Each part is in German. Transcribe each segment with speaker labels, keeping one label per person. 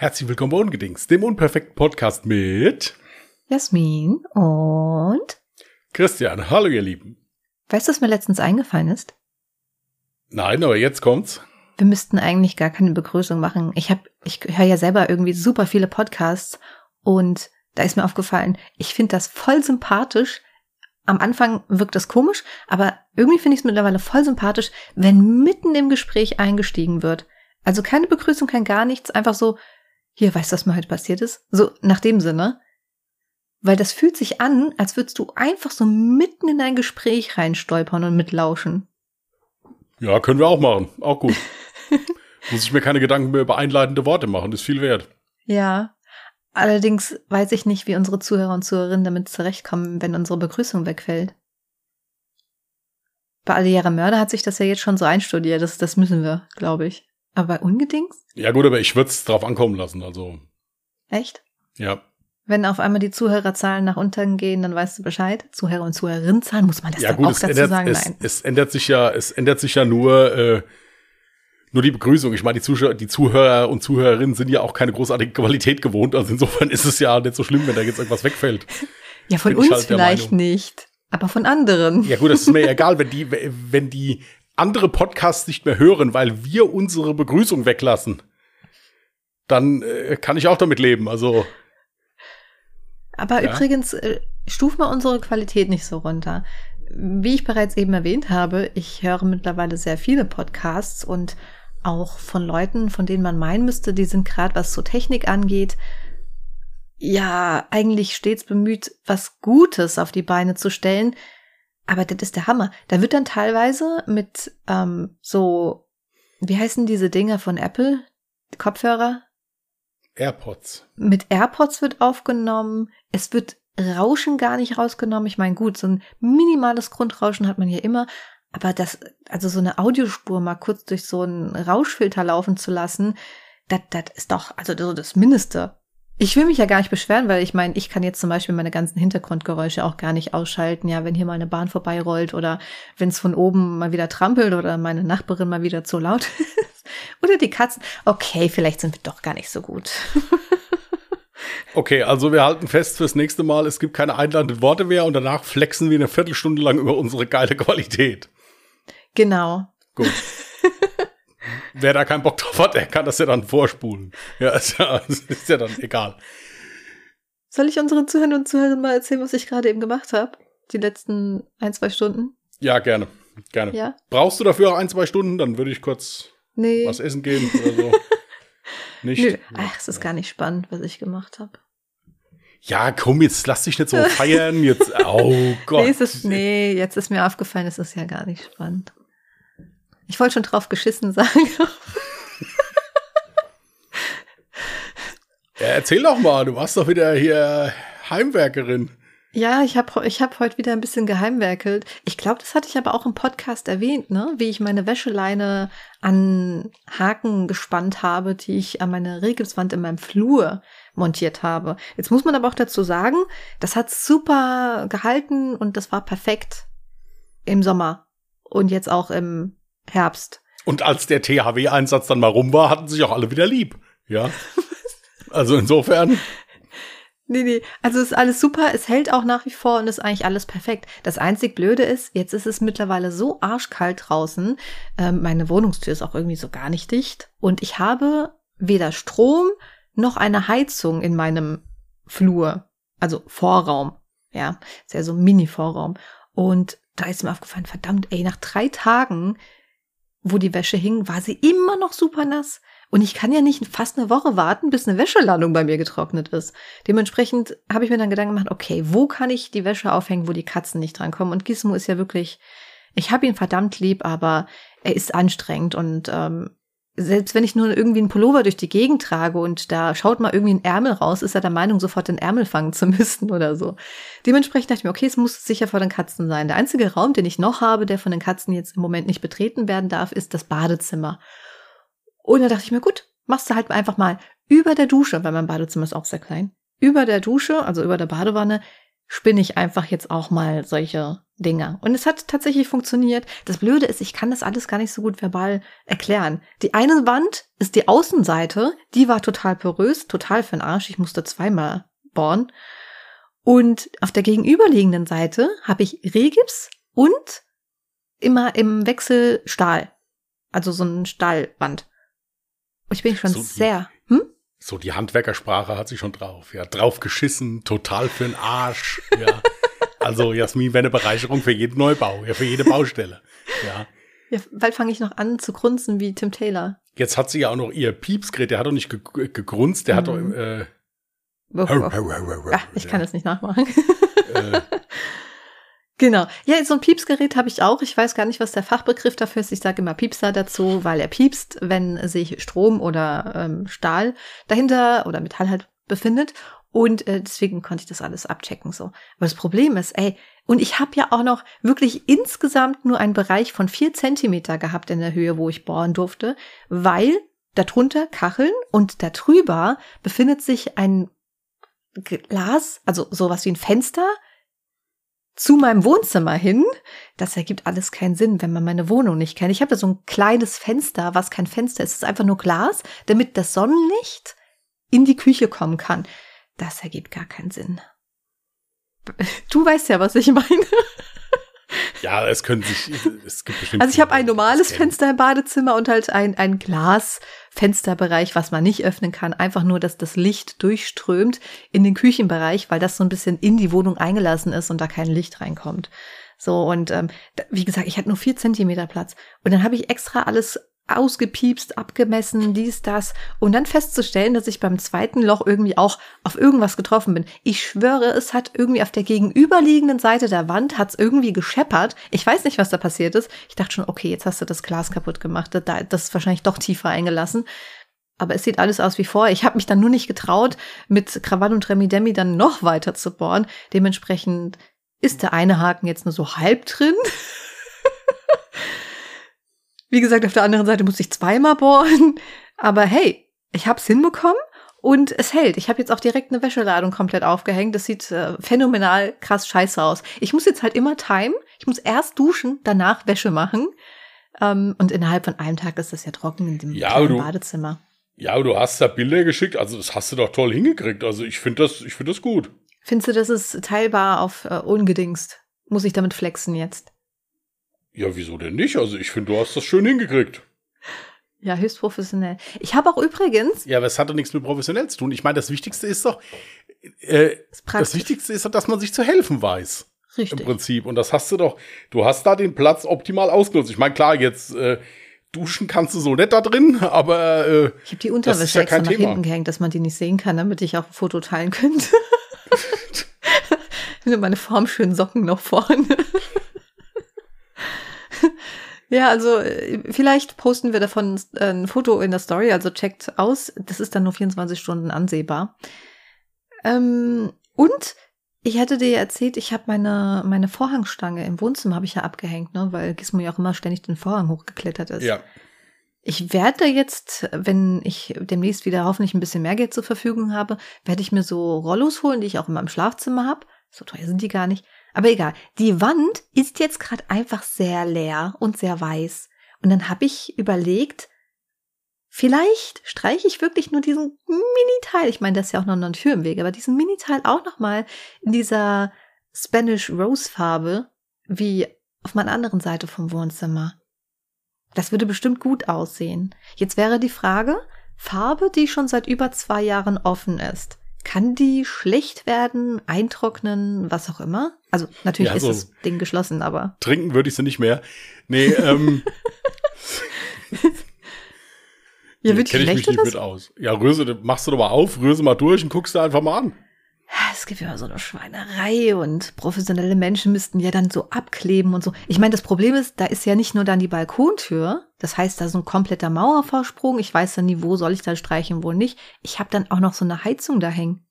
Speaker 1: Herzlich willkommen bei Ungedings, dem unperfekten Podcast mit
Speaker 2: Jasmin und
Speaker 1: Christian. Hallo, ihr Lieben.
Speaker 2: Weißt du, was mir letztens eingefallen ist?
Speaker 1: Nein, aber jetzt kommt's.
Speaker 2: Wir müssten eigentlich gar keine Begrüßung machen. Ich hab, ich höre ja selber irgendwie super viele Podcasts und da ist mir aufgefallen, ich finde das voll sympathisch. Am Anfang wirkt das komisch, aber irgendwie finde ich es mittlerweile voll sympathisch, wenn mitten im Gespräch eingestiegen wird. Also keine Begrüßung, kein gar nichts, einfach so, hier, weißt du, was mir heute passiert ist? So nach dem Sinne. Weil das fühlt sich an, als würdest du einfach so mitten in ein Gespräch reinstolpern und mitlauschen.
Speaker 1: Ja, können wir auch machen. Auch gut. Muss ich mir keine Gedanken mehr über einleitende Worte machen, ist viel wert.
Speaker 2: Ja. Allerdings weiß ich nicht, wie unsere Zuhörer und Zuhörerinnen damit zurechtkommen, wenn unsere Begrüßung wegfällt. Bei Alle Jahre Mörder hat sich das ja jetzt schon so einstudiert. Das, das müssen wir, glaube ich. Aber bei Ungedings?
Speaker 1: Ja gut, aber ich würde es drauf ankommen lassen, also.
Speaker 2: Echt?
Speaker 1: Ja.
Speaker 2: Wenn auf einmal die Zuhörerzahlen nach unten gehen, dann weißt du Bescheid. Zuhörer und Zuhörerinnenzahlen, muss man das
Speaker 1: ja,
Speaker 2: dann
Speaker 1: gut,
Speaker 2: auch dazu
Speaker 1: ändert,
Speaker 2: sagen?
Speaker 1: es,
Speaker 2: Nein.
Speaker 1: es ändert sich ja, es ändert sich ja nur, äh, nur die Begrüßung. Ich meine, die Zuschauer, die Zuhörer und Zuhörerinnen sind ja auch keine großartige Qualität gewohnt. Also insofern ist es ja nicht so schlimm, wenn da jetzt irgendwas wegfällt.
Speaker 2: Ja, von
Speaker 1: bin
Speaker 2: uns
Speaker 1: halt
Speaker 2: vielleicht nicht. Aber von anderen.
Speaker 1: Ja gut, das ist mir egal, wenn die, wenn die andere Podcasts nicht mehr hören, weil wir unsere Begrüßung weglassen, dann äh, kann ich auch damit leben. Also
Speaker 2: Aber
Speaker 1: Ja.
Speaker 2: übrigens, äh, stuf mal unsere Qualität nicht so runter. Wie ich bereits eben erwähnt habe, ich höre mittlerweile sehr viele Podcasts und auch von Leuten, von denen man meinen müsste, die sind gerade, was so Technik angeht, ja, eigentlich stets bemüht, was Gutes auf die Beine zu stellen. Aber das ist der Hammer. Da wird dann teilweise mit ähm, so, wie heißen diese Dinger von Apple? Kopfhörer?
Speaker 1: AirPods.
Speaker 2: mit AirPods wird aufgenommen. Es wird Rauschen gar nicht rausgenommen. Ich meine, gut, so ein minimales Grundrauschen hat man ja immer. Aber das, also so eine Audiospur mal kurz durch so einen Rauschfilter laufen zu lassen, das, das ist doch, also so das Mindeste. Ich will mich ja gar nicht beschweren, weil ich meine, ich kann jetzt zum Beispiel meine ganzen Hintergrundgeräusche auch gar nicht ausschalten. Ja, wenn hier mal eine Bahn vorbeirollt oder wenn es von oben mal wieder trampelt oder meine Nachbarin mal wieder zu laut ist. Oder die Katzen. Okay, vielleicht sind wir doch gar nicht so gut.
Speaker 1: Okay, also wir halten fest fürs nächste Mal, es gibt keine einladenden Worte mehr und danach flexen wir eine Viertelstunde lang über unsere geile Qualität.
Speaker 2: Genau.
Speaker 1: Gut. Wer da keinen Bock drauf hat, der kann das ja dann vorspulen. Ja, ist ja, ist ja dann egal.
Speaker 2: Soll ich unseren Zuhörern und Zuhörern mal erzählen, was ich gerade eben gemacht habe? Die letzten ein, zwei Stunden?
Speaker 1: Ja, gerne. Gerne.
Speaker 2: Ja?
Speaker 1: Brauchst du dafür auch ein, zwei Stunden? Dann würde ich kurz
Speaker 2: Nee.
Speaker 1: was essen gehen oder so. Nicht?
Speaker 2: Nö. Ach, es ist gar nicht spannend, was ich gemacht habe.
Speaker 1: Ja, komm, jetzt lass dich nicht so feiern. Jetzt, oh Gott.
Speaker 2: Nee, es ist, nee, jetzt ist mir aufgefallen, es ist ja gar nicht spannend. Ich wollte schon drauf geschissen sagen.
Speaker 1: Ja, erzähl doch mal, du warst doch wieder hier Heimwerkerin.
Speaker 2: Ja, ich habe ich hab heute wieder ein bisschen geheimwerkelt. Ich glaube, das hatte ich aber auch im Podcast erwähnt, ne? Wie ich meine Wäscheleine an Haken gespannt habe, die ich an meine Regelswand in meinem Flur montiert habe. Jetzt muss man aber auch dazu sagen, das hat super gehalten und das war perfekt im Sommer und jetzt auch im Herbst.
Speaker 1: Und als der THW-Einsatz dann mal rum war, hatten sich auch alle wieder lieb. Ja. Also insofern,
Speaker 2: Nee, nee, also ist alles super, es hält auch nach wie vor und ist eigentlich alles perfekt. Das einzig Blöde ist, jetzt ist es mittlerweile so arschkalt draußen, ähm, meine Wohnungstür ist auch irgendwie so gar nicht dicht und ich habe weder Strom noch eine Heizung in meinem Flur, also Vorraum, ja, ist ja so ein Mini-Vorraum. Und da ist mir aufgefallen, verdammt, ey, nach drei Tagen, wo die Wäsche hing, war sie immer noch super nass. Und ich kann ja nicht fast eine Woche warten, bis eine Wäscheladung bei mir getrocknet ist. Dementsprechend habe ich mir dann Gedanken gemacht, okay, wo kann ich die Wäsche aufhängen, wo die Katzen nicht drankommen? Und Gizmo ist ja wirklich, ich habe ihn verdammt lieb, aber er ist anstrengend und ähm, selbst wenn ich nur irgendwie einen Pullover durch die Gegend trage und da schaut mal irgendwie ein Ärmel raus, ist er der Meinung, sofort den Ärmel fangen zu müssen oder so. Dementsprechend dachte ich mir, okay, es muss sicher vor den Katzen sein. Der einzige Raum, den ich noch habe, der von den Katzen jetzt im Moment nicht betreten werden darf, ist das Badezimmer. Und da dachte ich mir, gut, machst du halt einfach mal über der Dusche, weil mein Badezimmer ist auch sehr klein, über der Dusche, also über der Badewanne, spinne ich einfach jetzt auch mal solche Dinge. Und es hat tatsächlich funktioniert. Das Blöde ist, ich kann das alles gar nicht so gut verbal erklären. Die eine Wand ist die Außenseite, die war total porös, total für den Arsch. Ich musste zweimal bohren. Und auf der gegenüberliegenden Seite habe ich Rehgips und immer im Wechsel Stahl. Also so ein Stahlband. Ich bin schon so sehr.
Speaker 1: So, die Handwerkersprache hat sie schon drauf. Ja, drauf geschissen, total für den Arsch. Ja. also, Jasmin wäre eine Bereicherung für jeden Neubau, ja, für jede Baustelle. Ja.
Speaker 2: Ja, bald fange ich noch an zu grunzen wie Tim Taylor.
Speaker 1: Jetzt hat sie ja auch noch ihr Piepsgerät, der hat doch nicht ge gegrunzt, der mhm. hat doch, mhm. äh,
Speaker 2: ja, ich kann das nicht nachmachen. Äh. Genau. Ja, so ein Piepsgerät habe ich auch. Ich weiß gar nicht, was der Fachbegriff dafür ist. Ich sage immer Piepser dazu, weil er piepst, wenn sich Strom oder ähm, Stahl dahinter oder Metall halt befindet. Und äh, deswegen konnte ich das alles abchecken so. Aber das Problem ist, ey, und ich habe ja auch noch wirklich insgesamt nur einen Bereich von vier Zentimeter gehabt in der Höhe, wo ich bohren durfte, weil darunter Kacheln und darüber befindet sich ein Glas, also sowas wie ein Fenster zu meinem Wohnzimmer hin. Das ergibt alles keinen Sinn, wenn man meine Wohnung nicht kennt. Ich habe da so ein kleines Fenster, was kein Fenster ist. Es ist einfach nur Glas, damit das Sonnenlicht in die Küche kommen kann. Das ergibt gar keinen Sinn. Du weißt ja, was ich meine.
Speaker 1: Ja, es können sich, es gibt
Speaker 2: bestimmt. Also ich habe ein normales Fenster im Badezimmer und halt ein, ein Glasfensterbereich, was man nicht öffnen kann. Einfach nur, dass das Licht durchströmt in den Küchenbereich, weil das so ein bisschen in die Wohnung eingelassen ist und da kein Licht reinkommt. So, und ähm, wie gesagt, ich hatte nur vier Zentimeter Platz. Und dann habe ich extra alles ausgepiepst, abgemessen, dies, das. Und dann festzustellen, dass ich beim zweiten Loch irgendwie auch auf irgendwas getroffen bin. Ich schwöre, es hat irgendwie auf der gegenüberliegenden Seite der Wand hat's irgendwie gescheppert. Ich weiß nicht, was da passiert ist. Ich dachte schon, okay, jetzt hast du das Glas kaputt gemacht. Das ist wahrscheinlich doch tiefer eingelassen. Aber es sieht alles aus wie vorher. Ich habe mich dann nur nicht getraut, mit Krawall und Remi Demi dann noch weiter zu bohren. Dementsprechend ist der eine Haken jetzt nur so halb drin. Wie gesagt, auf der anderen Seite muss ich zweimal bohren. Aber hey, ich hab's hinbekommen und es hält. Ich habe jetzt auch direkt eine Wäscheladung komplett aufgehängt. Das sieht äh, phänomenal krass scheiße aus. Ich muss jetzt halt immer timen. Ich muss erst duschen, danach Wäsche machen. Ähm, und innerhalb von einem Tag ist das ja trocken in dem
Speaker 1: ja, du,
Speaker 2: Badezimmer.
Speaker 1: Ja, du hast da Bilder geschickt. Also das hast du doch toll hingekriegt. Also ich finde das, ich finde das gut.
Speaker 2: Findest du, das ist teilbar auf äh, ungedingst? Muss ich damit flexen jetzt?
Speaker 1: Ja, wieso denn nicht? Also ich finde, du hast das schön hingekriegt.
Speaker 2: Ja, höchst professionell. Ich habe auch übrigens.
Speaker 1: Ja, aber es hat doch nichts mit professionell zu tun. Ich meine, das Wichtigste ist doch, äh, das Wichtigste ist doch, dass man sich zu helfen weiß. Richtig. Im Prinzip. Und das hast du doch, du hast da den Platz optimal ausgenutzt. Ich meine, klar, jetzt äh, duschen kannst du so nett da drin, aber äh,
Speaker 2: ich habe die Unterwäsche ja extra nach Thema. hinten gehängt, dass man die nicht sehen kann, damit ich auch ein Foto teilen könnte. meine formschönen Socken noch vorne. Ja, also äh, vielleicht posten wir davon äh, ein Foto in der Story, also checkt aus. Das ist dann nur 24 Stunden ansehbar. Ähm, und ich hatte dir erzählt, ich habe meine, meine Vorhangstange im Wohnzimmer habe ich ja abgehängt, ne, weil Gizmo ja auch immer ständig den Vorhang hochgeklettert ist.
Speaker 1: Ja.
Speaker 2: Ich werde jetzt, wenn ich demnächst wieder hoffentlich ein bisschen mehr Geld zur Verfügung habe, werde ich mir so Rollos holen, die ich auch in meinem Schlafzimmer habe. So teuer sind die gar nicht. Aber egal, die Wand ist jetzt gerade einfach sehr leer und sehr weiß. Und dann habe ich überlegt, vielleicht streiche ich wirklich nur diesen Mini-Teil. Ich meine, das ist ja auch noch ein Tür im Weg, aber diesen Mini-Teil auch nochmal in dieser Spanish Rose Farbe, wie auf meiner anderen Seite vom Wohnzimmer. Das würde bestimmt gut aussehen. Jetzt wäre die Frage, Farbe, die schon seit über zwei Jahren offen ist. Kann die schlecht werden, eintrocknen, was auch immer? Also natürlich ja, ist das Ding geschlossen, aber.
Speaker 1: Trinken würde ich sie nicht mehr. Nee, ähm.
Speaker 2: ja, wird
Speaker 1: nee, kenn ich mich nicht
Speaker 2: das?
Speaker 1: mit aus. Ja, rühre, machst du doch mal auf, sie mal durch und guckst du einfach mal an.
Speaker 2: Es gibt ja so eine Schweinerei und professionelle Menschen müssten ja dann so abkleben und so. Ich meine, das Problem ist, da ist ja nicht nur dann die Balkontür. Das heißt, da ist so ein kompletter Mauervorsprung. Ich weiß dann nie, wo soll ich da streichen, wo nicht. Ich habe dann auch noch so eine Heizung da hängen.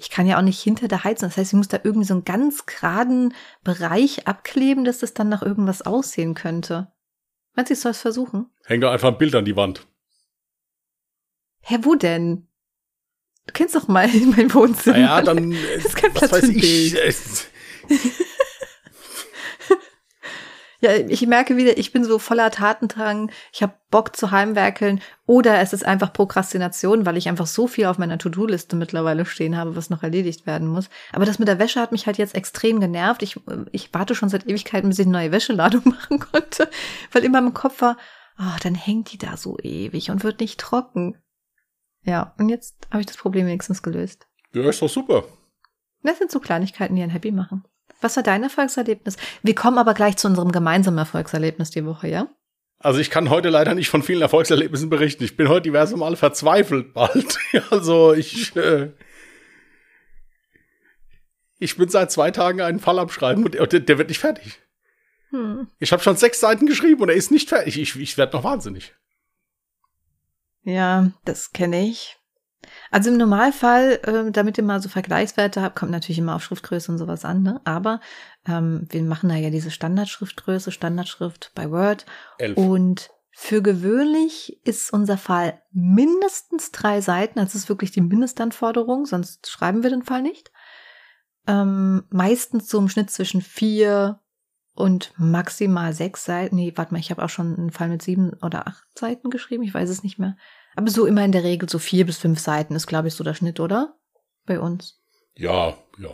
Speaker 2: Ich kann ja auch nicht hinter der Heizung. Das heißt, ich muss da irgendwie so einen ganz geraden Bereich abkleben, dass das dann nach irgendwas aussehen könnte. Meinst du, ich soll es versuchen?
Speaker 1: Häng doch einfach ein Bild an die Wand.
Speaker 2: Hä, wo denn? Du kennst doch mal mein Wohnzimmer.
Speaker 1: Ja, dann. Das ist kein Platz was weiß ich.
Speaker 2: Ja, ich merke wieder, ich bin so voller Tatendrang, ich habe Bock zu heimwerkeln oder es ist einfach Prokrastination, weil ich einfach so viel auf meiner To-Do-Liste mittlerweile stehen habe, was noch erledigt werden muss. Aber das mit der Wäsche hat mich halt jetzt extrem genervt. Ich, ich warte schon seit Ewigkeiten, bis ich eine neue Wäscheladung machen konnte, weil immer im Kopf war, oh, dann hängt die da so ewig und wird nicht trocken. Ja, und jetzt habe ich das Problem wenigstens gelöst.
Speaker 1: Ja, ist doch super.
Speaker 2: Das sind so Kleinigkeiten, die einen happy machen. Was war dein Erfolgserlebnis? Wir kommen aber gleich zu unserem gemeinsamen Erfolgserlebnis die Woche, ja?
Speaker 1: Also ich kann heute leider nicht von vielen Erfolgserlebnissen berichten. Ich bin heute diverse Male verzweifelt bald. also ich äh, ich bin seit zwei Tagen einen Fall abschreiben und der, der wird nicht fertig. Hm. Ich habe schon sechs Seiten geschrieben und er ist nicht fertig. Ich, ich werde noch wahnsinnig.
Speaker 2: Ja, das kenne ich. Also im Normalfall, äh, damit ihr mal so Vergleichswerte habt, kommt natürlich immer auf Schriftgröße und sowas an, ne? Aber ähm, wir machen da ja diese Standardschriftgröße, Standardschrift bei Word. Elf. Und für gewöhnlich ist unser Fall mindestens drei Seiten. Das ist wirklich die Mindestanforderung, sonst schreiben wir den Fall nicht. Ähm, meistens so im Schnitt zwischen vier und maximal sechs Seiten. Nee, warte mal, ich habe auch schon einen Fall mit sieben oder acht Seiten geschrieben. Ich weiß es nicht mehr. Aber so immer in der Regel so vier bis fünf Seiten ist, glaube ich, so der Schnitt, oder? Bei uns.
Speaker 1: Ja, ja.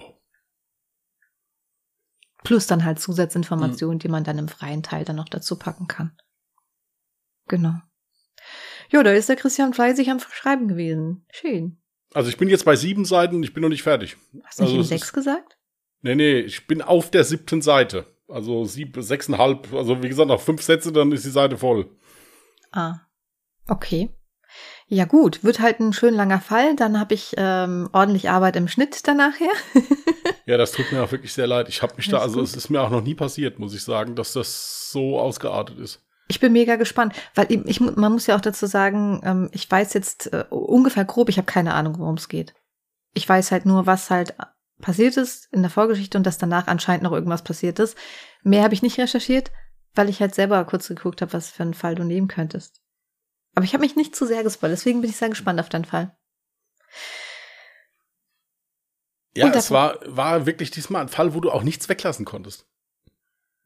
Speaker 2: Plus dann halt Zusatzinformationen, mhm. die man dann im freien Teil dann noch dazu packen kann. Genau. Jo, da ist der Christian fleißig am Schreiben gewesen. Schön.
Speaker 1: Also ich bin jetzt bei sieben Seiten, ich bin noch nicht fertig.
Speaker 2: Hast du nicht
Speaker 1: also
Speaker 2: in sechs gesagt?
Speaker 1: Nee, nee, ich bin auf der siebten Seite. Also sieb, sechseinhalb, also wie gesagt, noch fünf Sätze, dann ist die Seite voll.
Speaker 2: Ah. Okay. Ja gut, wird halt ein schön langer Fall. Dann habe ich ähm, ordentlich Arbeit im Schnitt danach her.
Speaker 1: ja, das tut mir auch wirklich sehr leid. Ich habe mich da, also gut. es ist mir auch noch nie passiert, muss ich sagen, dass das so ausgeartet ist.
Speaker 2: Ich bin mega gespannt, weil ich, man muss ja auch dazu sagen, ähm, ich weiß jetzt äh, ungefähr grob, ich habe keine Ahnung, worum es geht. Ich weiß halt nur, was halt passiert ist in der Vorgeschichte und dass danach anscheinend noch irgendwas passiert ist. Mehr habe ich nicht recherchiert, weil ich halt selber kurz geguckt habe, was für einen Fall du nehmen könntest. Aber ich habe mich nicht zu sehr gespoilt, deswegen bin ich sehr gespannt auf deinen Fall.
Speaker 1: Ja, es war, war wirklich diesmal ein Fall, wo du auch nichts weglassen konntest.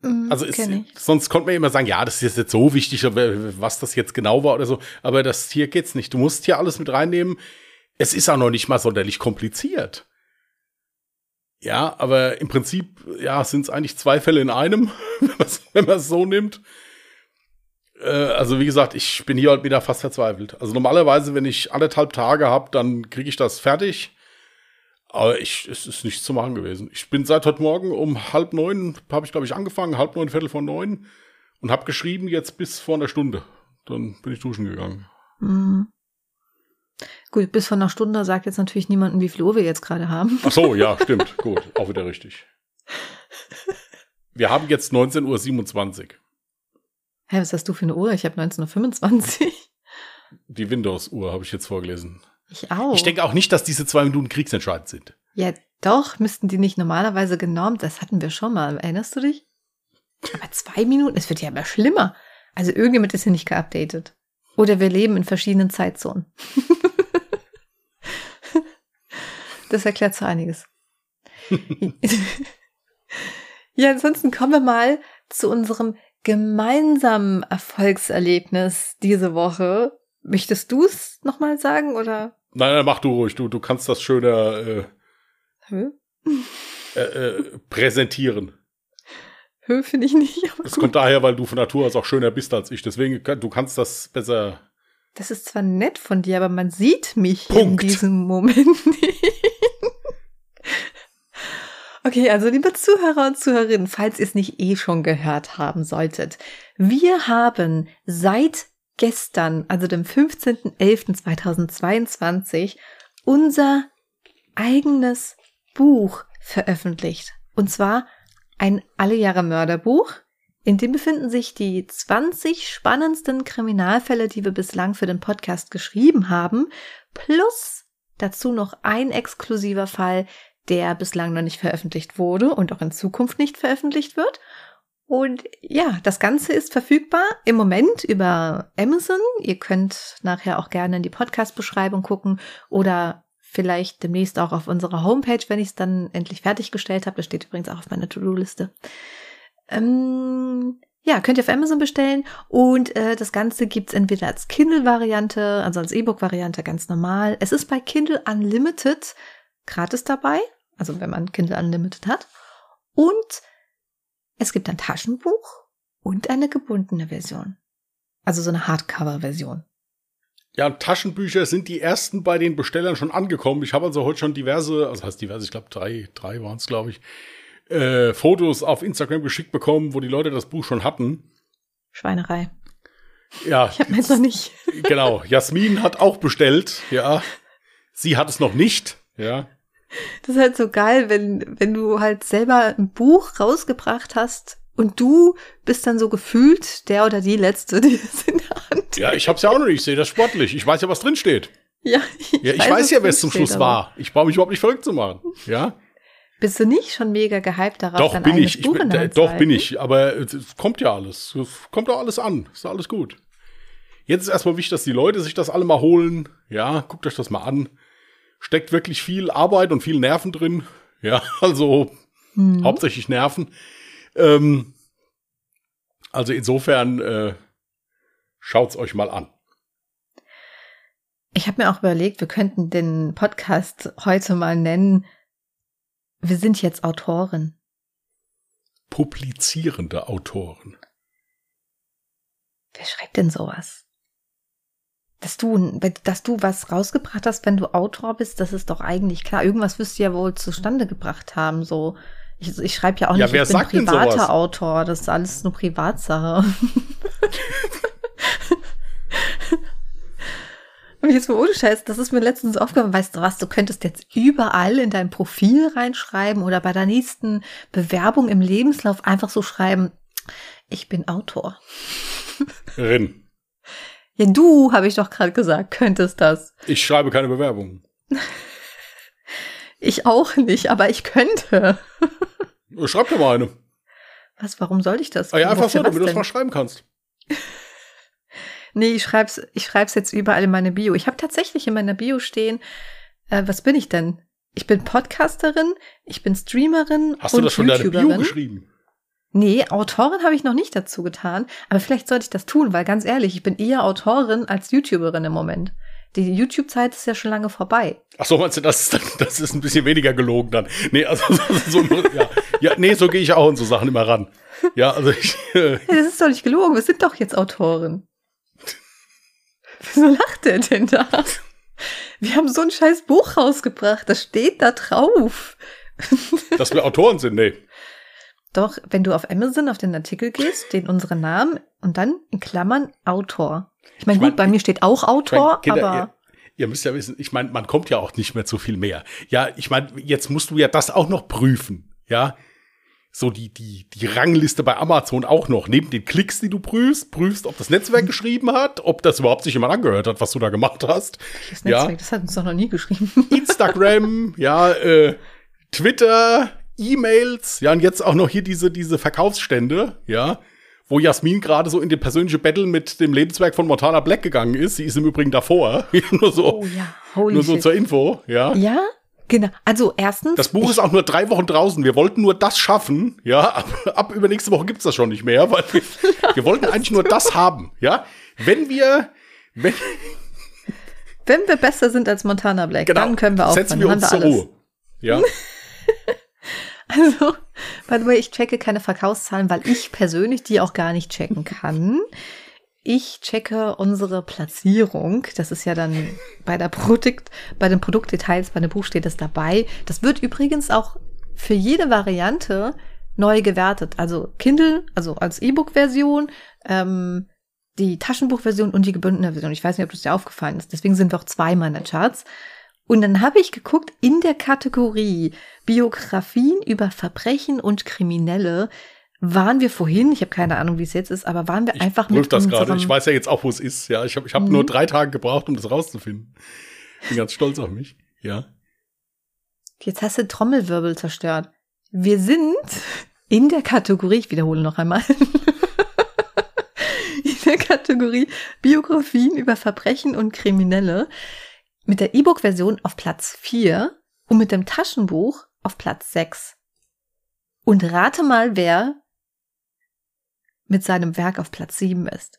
Speaker 2: Mm, also
Speaker 1: ist, sonst konnte man immer sagen, ja, das ist jetzt so wichtig, was das jetzt genau war oder so. Aber das hier geht's nicht. Du musst hier alles mit reinnehmen. Es ist auch noch nicht mal sonderlich kompliziert. Ja, aber im Prinzip, ja, sind es eigentlich zwei Fälle in einem, wenn man es so nimmt. Äh, also wie gesagt, ich bin hier halt wieder fast verzweifelt. Also normalerweise, wenn ich anderthalb Tage habe, dann kriege ich das fertig. Aber ich, es ist nichts zu machen gewesen. Ich bin seit heute Morgen um halb neun, habe ich glaube ich angefangen, halb neun, Viertel von neun und habe geschrieben jetzt bis vor einer Stunde. Dann bin ich duschen gegangen.
Speaker 2: Mhm. Gut, bis vor einer Stunde sagt jetzt natürlich niemanden, wie viel Uhr wir jetzt gerade haben.
Speaker 1: Ach so, ja, stimmt. Gut, auch wieder richtig. Wir haben jetzt 19.27 Uhr.
Speaker 2: Hä, was hast du für eine Uhr? Ich habe 19.25 Uhr.
Speaker 1: Die Windows-Uhr habe ich jetzt vorgelesen.
Speaker 2: Ich auch.
Speaker 1: Ich denke auch nicht, dass diese zwei Minuten kriegsentscheidend sind.
Speaker 2: Ja, doch, müssten die nicht normalerweise genormt. Das hatten wir schon mal. Erinnerst du dich? Aber zwei Minuten, es wird ja immer schlimmer. Also irgendjemand ist hier nicht geupdatet. Oder wir leben in verschiedenen Zeitzonen. das erklärt so einiges. ja, ansonsten kommen wir mal zu unserem gemeinsamen Erfolgserlebnis diese Woche. Möchtest du es nochmal sagen oder?
Speaker 1: Nein, nein, mach du ruhig. Du, du kannst das schöner äh, äh, äh, präsentieren.
Speaker 2: Hö, finde ich nicht.
Speaker 1: das gut. kommt daher, weil du von Natur aus auch schöner bist als ich. Deswegen, du kannst das besser.
Speaker 2: Das ist zwar nett von dir, aber man sieht mich Punkt. in diesem Moment nicht. Okay, also liebe Zuhörer und Zuhörerinnen, falls ihr es nicht eh schon gehört haben solltet, wir haben seit gestern, also dem 15.11.2022, unser eigenes Buch veröffentlicht. Und zwar ein Alle Jahre Mörderbuch. In dem befinden sich die 20 spannendsten Kriminalfälle, die wir bislang für den Podcast geschrieben haben, plus dazu noch ein exklusiver Fall, der bislang noch nicht veröffentlicht wurde und auch in Zukunft nicht veröffentlicht wird. Und ja, das Ganze ist verfügbar im Moment über Amazon. Ihr könnt nachher auch gerne in die Podcast-Beschreibung gucken oder vielleicht demnächst auch auf unserer Homepage, wenn ich es dann endlich fertiggestellt habe. Das steht übrigens auch auf meiner To-Do-Liste. Ähm, ja, könnt ihr auf Amazon bestellen und äh, das Ganze gibt's entweder als Kindle-Variante, also als E-Book-Variante ganz normal. Es ist bei Kindle Unlimited gratis dabei, also wenn man Kindle Unlimited hat. Und es gibt ein Taschenbuch und eine gebundene Version. Also so eine Hardcover-Version.
Speaker 1: Ja, Taschenbücher sind die ersten bei den Bestellern schon angekommen. Ich habe also heute schon diverse, also heißt diverse, ich glaube drei, drei waren es, glaube ich, äh, Fotos auf Instagram geschickt bekommen, wo die Leute das Buch schon hatten.
Speaker 2: Schweinerei.
Speaker 1: Ja.
Speaker 2: Ich habe meins noch nicht.
Speaker 1: Genau. Jasmin hat auch bestellt, ja. Sie hat es noch nicht, ja.
Speaker 2: Das ist halt so geil, wenn, wenn du halt selber ein Buch rausgebracht hast und du bist dann so gefühlt der oder die Letzte, die es in der Hand
Speaker 1: Ja, ich hab's ja auch noch nicht. Ich sehe das sportlich. Ich weiß ja, was drin steht.
Speaker 2: Ja,
Speaker 1: ich, ja, ich weiß, weiß ja, wer es zum Schluss aber. war. Ich brauche mich überhaupt nicht verrückt zu machen. Ja.
Speaker 2: Bist du nicht schon mega gehypt darauf?
Speaker 1: Doch, bin ich. ich bin, äh, doch, bin ich. Aber es kommt ja alles. Es kommt doch alles an. Ist alles gut. Jetzt ist erstmal wichtig, dass die Leute sich das alle mal holen. Ja, guckt euch das mal an. Steckt wirklich viel Arbeit und viel Nerven drin. Ja, also hm. hauptsächlich Nerven. Ähm, also insofern äh, schaut's euch mal an.
Speaker 2: Ich habe mir auch überlegt, wir könnten den Podcast heute mal nennen. Wir sind jetzt Autoren.
Speaker 1: Publizierende Autoren.
Speaker 2: Wer schreibt denn sowas? Dass du, dass du was rausgebracht hast, wenn du Autor bist, das ist doch eigentlich klar. Irgendwas wirst du ja wohl zustande gebracht haben, so ich, ich schreibe ja auch
Speaker 1: ja,
Speaker 2: nicht,
Speaker 1: wer
Speaker 2: ich
Speaker 1: sagt
Speaker 2: bin privater Autor. Das ist alles nur Privatsache. Und jetzt mal ohne Scheiß, das ist mir letztens aufgefallen. Weißt du was, du könntest jetzt überall in dein Profil reinschreiben oder bei der nächsten Bewerbung im Lebenslauf einfach so schreiben, ich bin Autor.
Speaker 1: Rin.
Speaker 2: Ja, du, habe ich doch gerade gesagt, könntest das.
Speaker 1: Ich schreibe keine Bewerbung.
Speaker 2: Ich auch nicht, aber ich könnte.
Speaker 1: Schreib dir mal eine.
Speaker 2: Was, warum soll ich das?
Speaker 1: Ah ja, einfach so, damit du es mal schreiben kannst.
Speaker 2: nee, ich schreib's, ich schreib's jetzt überall in meine Bio. Ich habe tatsächlich in meiner Bio stehen, äh, was bin ich denn? Ich bin Podcasterin, ich bin Streamerin
Speaker 1: Hast und du das schon in deine Bio geschrieben?
Speaker 2: Nee, Autorin habe ich noch nicht dazu getan, aber vielleicht sollte ich das tun, weil ganz ehrlich, ich bin eher Autorin als YouTuberin im Moment. Die YouTube-Zeit ist ja schon lange vorbei.
Speaker 1: Ach so, meinst du, das ist, das ist ein bisschen weniger gelogen dann? Nee, also so, ja, ja, nee, so gehe ich auch in so Sachen immer ran. Ja, also ich.
Speaker 2: Äh das ist doch nicht gelogen, wir sind doch jetzt Autoren. Wieso lacht der denn da? Wir haben so ein scheiß Buch rausgebracht, das steht da drauf.
Speaker 1: Dass wir Autoren sind, nee.
Speaker 2: Doch, wenn du auf Amazon auf den Artikel gehst, steht unsere Namen und dann in Klammern Autor. Ich meine, gut, mein, bei mir steht auch Autor, ich mein, Kinder, aber.
Speaker 1: Ihr, ihr, müsst ja wissen, ich meine, man kommt ja auch nicht mehr zu viel mehr. Ja, ich meine, jetzt musst du ja das auch noch prüfen. Ja. So die, die, die Rangliste bei Amazon auch noch. Neben den Klicks, die du prüfst, prüfst, ob das Netzwerk geschrieben hat, ob das überhaupt sich jemand angehört hat, was du da gemacht hast.
Speaker 2: Das Netzwerk, ja. das hat uns doch noch nie geschrieben.
Speaker 1: Instagram, ja, äh, Twitter, E-Mails, ja, und jetzt auch noch hier diese, diese Verkaufsstände, ja wo Jasmin gerade so in den persönliche Battle mit dem Lebenswerk von Montana Black gegangen ist. Sie ist im Übrigen davor. nur so, oh, ja. Nur so shit. zur Info, ja.
Speaker 2: Ja, Genau. Also erstens.
Speaker 1: Das Buch ist auch nur drei Wochen draußen. Wir wollten nur das schaffen. Ja, ab, ab übernächste Woche gibt's das schon nicht mehr, weil wir, wir wollten eigentlich nur das haben. Ja, wenn wir, wenn,
Speaker 2: wenn wir besser sind als Montana Black, genau, dann können wir auch.
Speaker 1: Setzen wir uns zur Ruhe. Ja.
Speaker 2: Also, by the way, ich checke keine Verkaufszahlen, weil ich persönlich die auch gar nicht checken kann. Ich checke unsere Platzierung. Das ist ja dann bei der Produkt, bei den Produktdetails, bei dem Buch steht es dabei. Das wird übrigens auch für jede Variante neu gewertet. Also Kindle, also als E-Book-Version, ähm, die Taschenbuchversion und die gebundene Version. Ich weiß nicht, ob das dir aufgefallen ist. Deswegen sind wir auch zweimal in den Charts. Und dann habe ich geguckt, in der Kategorie Biografien über Verbrechen und Kriminelle waren wir vorhin, ich habe keine Ahnung, wie es jetzt ist, aber waren wir
Speaker 1: ich
Speaker 2: einfach
Speaker 1: mit das gerade. Ich weiß ja jetzt auch, wo es ist. Ja, ich habe ich hab mhm. nur drei Tage gebraucht, um das rauszufinden. Bin ganz stolz auf mich. Ja.
Speaker 2: Jetzt hast du Trommelwirbel zerstört. Wir sind in der Kategorie, ich wiederhole noch einmal, in der Kategorie Biografien über Verbrechen und Kriminelle mit der E-Book-Version auf Platz 4 und mit dem Taschenbuch auf Platz 6. Und rate mal, wer mit seinem Werk auf Platz 7 ist.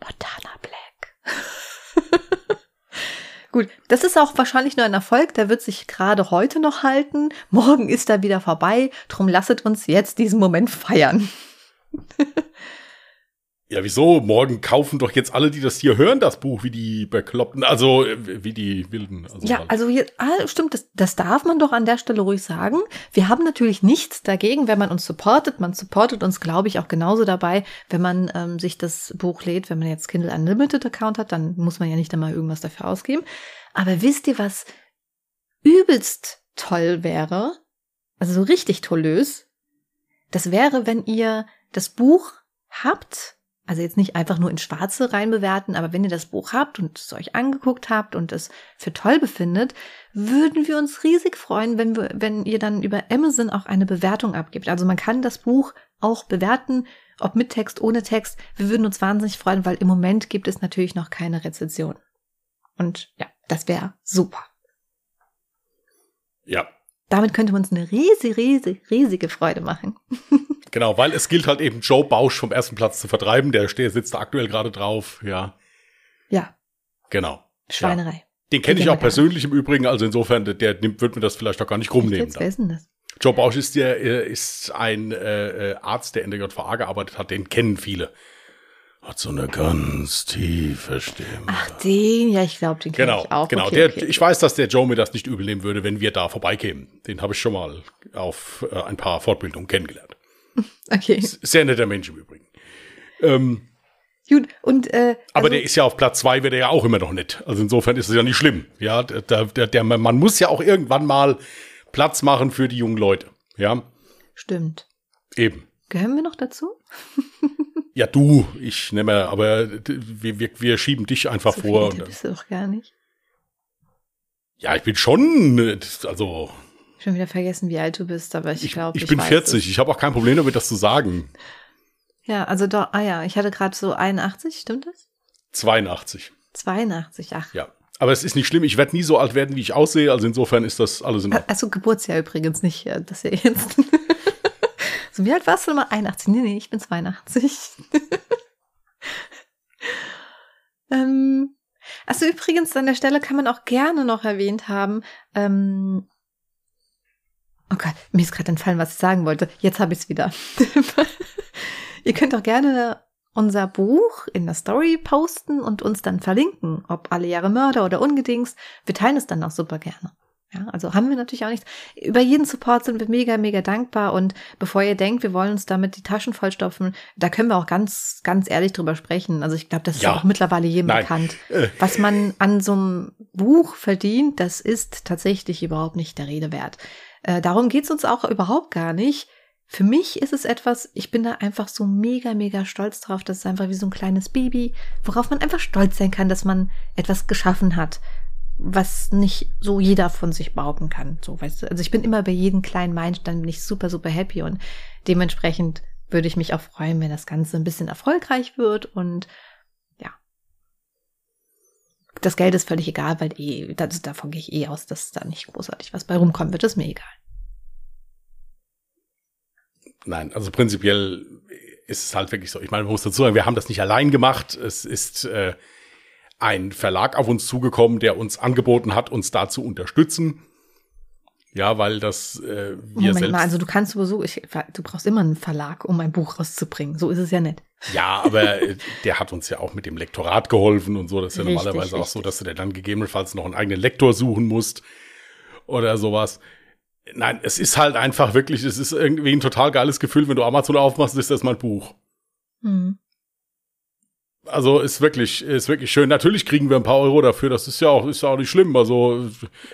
Speaker 2: Montana Black. Gut, das ist auch wahrscheinlich nur ein Erfolg, der wird sich gerade heute noch halten. Morgen ist er wieder vorbei, drum lasset uns jetzt diesen Moment feiern.
Speaker 1: Ja, wieso? Morgen kaufen doch jetzt alle, die das hier hören, das Buch, wie die Bekloppten, also äh, wie die Wilden.
Speaker 2: Also ja, halt. also hier, ah, stimmt, das, das darf man doch an der Stelle ruhig sagen. Wir haben natürlich nichts dagegen, wenn man uns supportet. Man supportet uns, glaube ich, auch genauso dabei, wenn man ähm, sich das Buch lädt. Wenn man jetzt Kindle Unlimited Account hat, dann muss man ja nicht einmal irgendwas dafür ausgeben. Aber wisst ihr, was übelst toll wäre? Also so richtig tollös. Das wäre, wenn ihr das Buch habt also jetzt nicht einfach nur in Schwarze reinbewerten, aber wenn ihr das Buch habt und es euch angeguckt habt und es für toll befindet, würden wir uns riesig freuen, wenn, wir, wenn ihr dann über Amazon auch eine Bewertung abgibt. Also man kann das Buch auch bewerten, ob mit Text, ohne Text. Wir würden uns wahnsinnig freuen, weil im Moment gibt es natürlich noch keine Rezension. Und ja, das wäre super.
Speaker 1: Ja.
Speaker 2: Damit könnte man uns eine riesige, riesige, riesige Freude machen.
Speaker 1: Genau, weil es gilt halt eben Joe Bausch vom ersten Platz zu vertreiben. Der steht, sitzt da aktuell gerade drauf, ja.
Speaker 2: Ja.
Speaker 1: Genau.
Speaker 2: Schweinerei. Ja.
Speaker 1: Den kenne ich auch persönlich im Übrigen, also insofern, der nimmt, wird mir das vielleicht auch gar nicht rumnehmen. Wer ist denn das? Joe Bausch ist, der, äh, ist ein äh, äh Arzt, der in der JVA gearbeitet hat, den kennen viele. Hat so eine ganz tiefe Stimme.
Speaker 2: Ach, den, ja, ich glaube, den kenne
Speaker 1: genau,
Speaker 2: ich auch.
Speaker 1: Genau, okay, der, okay. ich weiß, dass der Joe mir das nicht übel nehmen würde, wenn wir da vorbeikämen. Den habe ich schon mal auf äh, ein paar Fortbildungen kennengelernt.
Speaker 2: Okay.
Speaker 1: Sehr netter Mensch im Übrigen. Ähm,
Speaker 2: Gut, und äh, also
Speaker 1: aber der ist ja auf Platz zwei, wird er ja auch immer noch nett. Also insofern ist es ja nicht schlimm. Ja, der, der, der, man muss ja auch irgendwann mal Platz machen für die jungen Leute. Ja.
Speaker 2: Stimmt.
Speaker 1: Eben.
Speaker 2: Gehören wir noch dazu?
Speaker 1: ja, du, ich nehme, aber wir, wir, wir schieben dich einfach so vor.
Speaker 2: Das bist du doch gar nicht.
Speaker 1: Ja, ich bin schon, also
Speaker 2: Schon wieder vergessen, wie alt du bist, aber ich, glaube,
Speaker 1: ich, ich bin 40. Es. Ich habe auch kein Problem damit, das zu sagen.
Speaker 2: Ja, also doch, ah ja, ich hatte gerade so 81, stimmt das?
Speaker 1: 82.
Speaker 2: 82, ach.
Speaker 1: Ja. Aber es ist nicht schlimm, ich werde nie so alt werden, wie ich aussehe, also insofern ist das alles in
Speaker 2: Ordnung. Also Geburtsjahr übrigens nicht, dass ihr jetzt. so, wie alt warst du nochmal? 81? Nee, nee, ich bin 82. ähm, also übrigens an der Stelle kann man auch gerne noch erwähnt haben, ähm, Oh Gott, mir ist gerade entfallen, was ich sagen wollte. Jetzt habe ich es wieder. Ihr könnt auch gerne unser Buch in der Story posten und uns dann verlinken, ob alle Jahre Mörder oder Ungedings. Wir teilen es dann auch super gerne. Ja, also haben wir natürlich auch nicht. Über jeden Support sind wir mega, mega dankbar. Und bevor ihr denkt, wir wollen uns damit die Taschen vollstopfen, da können wir auch ganz, ganz ehrlich drüber sprechen. Also ich glaube, das ist ja. auch mittlerweile jedem Nein. bekannt. Äh. Was man an so einem Buch verdient, das ist tatsächlich überhaupt nicht der Rede wert. Äh, darum geht's uns auch überhaupt gar nicht. Für mich ist es etwas, ich bin da einfach so mega, mega stolz drauf. Das ist einfach wie so ein kleines Baby, worauf man einfach stolz sein kann, dass man etwas geschaffen hat, was nicht so jeder von sich behaupten kann. So, weißt du? Also ich bin immer bei jedem kleinen Meilenstein bin ich super, super happy und dementsprechend würde ich mich auch freuen, wenn das Ganze ein bisschen erfolgreich wird und ja. Das Geld ist völlig egal, weil eh, das, davon gehe ich eh aus, dass da nicht großartig was bei rumkommen wird, ist mir egal.
Speaker 1: Nein, also prinzipiell ist es halt wirklich so. Ich meine, man muss dazu sagen, wir haben das nicht allein gemacht. Es ist äh, ein Verlag auf uns zugekommen, der uns angeboten hat, uns da zu unterstützen. Ja, weil das äh, wir
Speaker 2: Moment
Speaker 1: selbst.
Speaker 2: Mal, also du kannst sowieso, ich, du brauchst immer einen Verlag, um ein Buch rauszubringen. So ist es ja nicht.
Speaker 1: Ja, aber äh, der hat uns ja auch mit dem Lektorat geholfen und so. Das ist ja richtig, normalerweise richtig. auch so, dass du dir dann gegebenenfalls noch einen eigenen Lektor suchen musst oder sowas. Nein, es ist halt einfach wirklich, es ist irgendwie ein total geiles Gefühl, wenn du Amazon aufmachst, ist das mal ein Buch. Hm. Also ist wirklich, ist wirklich schön. Natürlich kriegen wir ein paar Euro dafür. Das ist ja auch, ist ja auch nicht schlimm. Also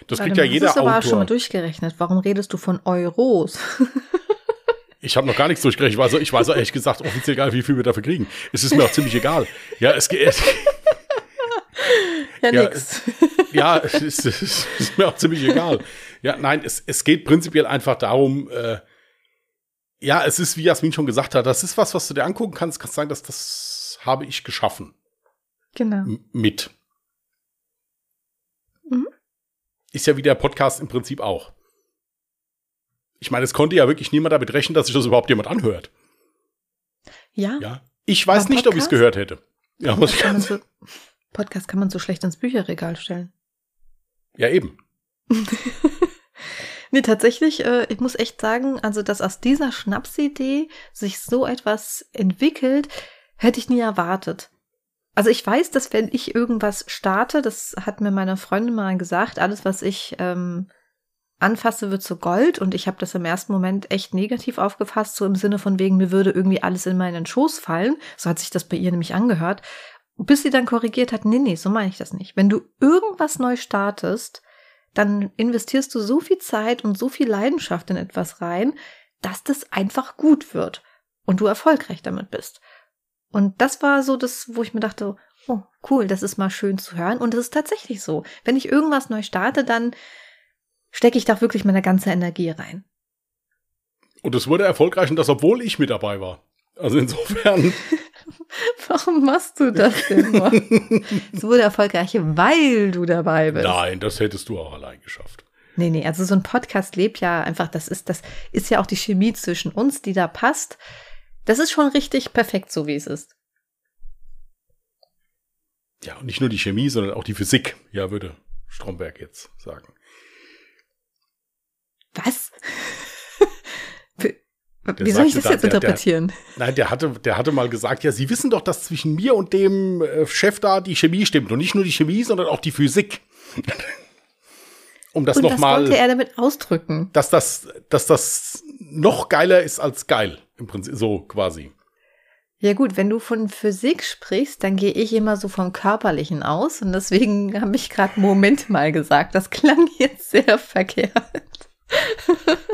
Speaker 1: das kriegt ja jeder
Speaker 2: Das ist
Speaker 1: aber
Speaker 2: Autor. schon mal durchgerechnet. Warum redest du von Euros?
Speaker 1: ich habe noch gar nichts durchgerechnet. Also ich weiß ehrlich gesagt offiziell gar nicht, wie viel wir dafür kriegen. Es ist mir auch ziemlich egal. Ja, es geht.
Speaker 2: ja, ja, nix.
Speaker 1: Ja, es ist, es ist, mir auch ziemlich egal. Ja, nein, es, es geht prinzipiell einfach darum, äh, ja, es ist, wie Jasmin schon gesagt hat, das ist was, was du dir angucken kannst, kannst sagen, dass das habe ich geschaffen.
Speaker 2: Genau.
Speaker 1: M mit. ist ja wie der Podcast im Prinzip auch. Ich meine, es konnte ja wirklich niemand damit rechnen, dass sich das überhaupt jemand anhört.
Speaker 2: Ja.
Speaker 1: Ja. Ich weiß Aber nicht, Podcast? ob ich es gehört hätte. Ja, muss ich
Speaker 2: kann so, Podcast kann man so schlecht ins Bücherregal stellen.
Speaker 1: Ja, eben.
Speaker 2: nee, tatsächlich, äh, ich muss echt sagen, also, dass aus dieser Schnapsidee sich so etwas entwickelt, hätte ich nie erwartet. Also ich weiß, dass wenn ich irgendwas starte, das hat mir meine Freundin mal gesagt, alles, was ich ähm, anfasse, wird zu Gold. Und ich habe das im ersten Moment echt negativ aufgefasst, so im Sinne von wegen, mir würde irgendwie alles in meinen Schoß fallen. So hat sich das bei ihr nämlich angehört. Bis sie dann korrigiert hat, nee, nee, so meine ich das nicht. Wenn du irgendwas neu startest, dann investierst du so viel Zeit und so viel Leidenschaft in etwas rein, dass das einfach gut wird und du erfolgreich damit bist. Und das war so das, wo ich mir dachte, oh, cool, das ist mal schön zu hören. Und es ist tatsächlich so. Wenn ich irgendwas neu starte, dann stecke ich da wirklich meine ganze Energie rein.
Speaker 1: Und es wurde erfolgreich und das, obwohl ich mit dabei war. Also insofern.
Speaker 2: Warum machst du das denn mal? es wurde erfolgreich, weil du dabei bist.
Speaker 1: Nein, das hättest du auch allein geschafft.
Speaker 2: Nee, nee, also so ein Podcast lebt ja einfach, das ist, das ist ja auch die Chemie zwischen uns, die da passt. Das ist schon richtig perfekt, so wie es ist.
Speaker 1: Ja, und nicht nur die Chemie, sondern auch die Physik, ja, würde Stromberg jetzt sagen.
Speaker 2: Was? Wie soll ich das jetzt interpretieren?
Speaker 1: Der, nein, der hatte, der hatte mal gesagt, ja, Sie wissen doch, dass zwischen mir und dem äh, Chef da die Chemie stimmt. Und nicht nur die Chemie, sondern auch die Physik. um das nochmal.
Speaker 2: Was wollte er damit ausdrücken?
Speaker 1: Dass das, dass das noch geiler ist als geil. Im Prinzip, so quasi.
Speaker 2: Ja gut, wenn du von Physik sprichst, dann gehe ich immer so vom Körperlichen aus. Und deswegen habe ich gerade Moment mal gesagt. Das klang jetzt sehr verkehrt.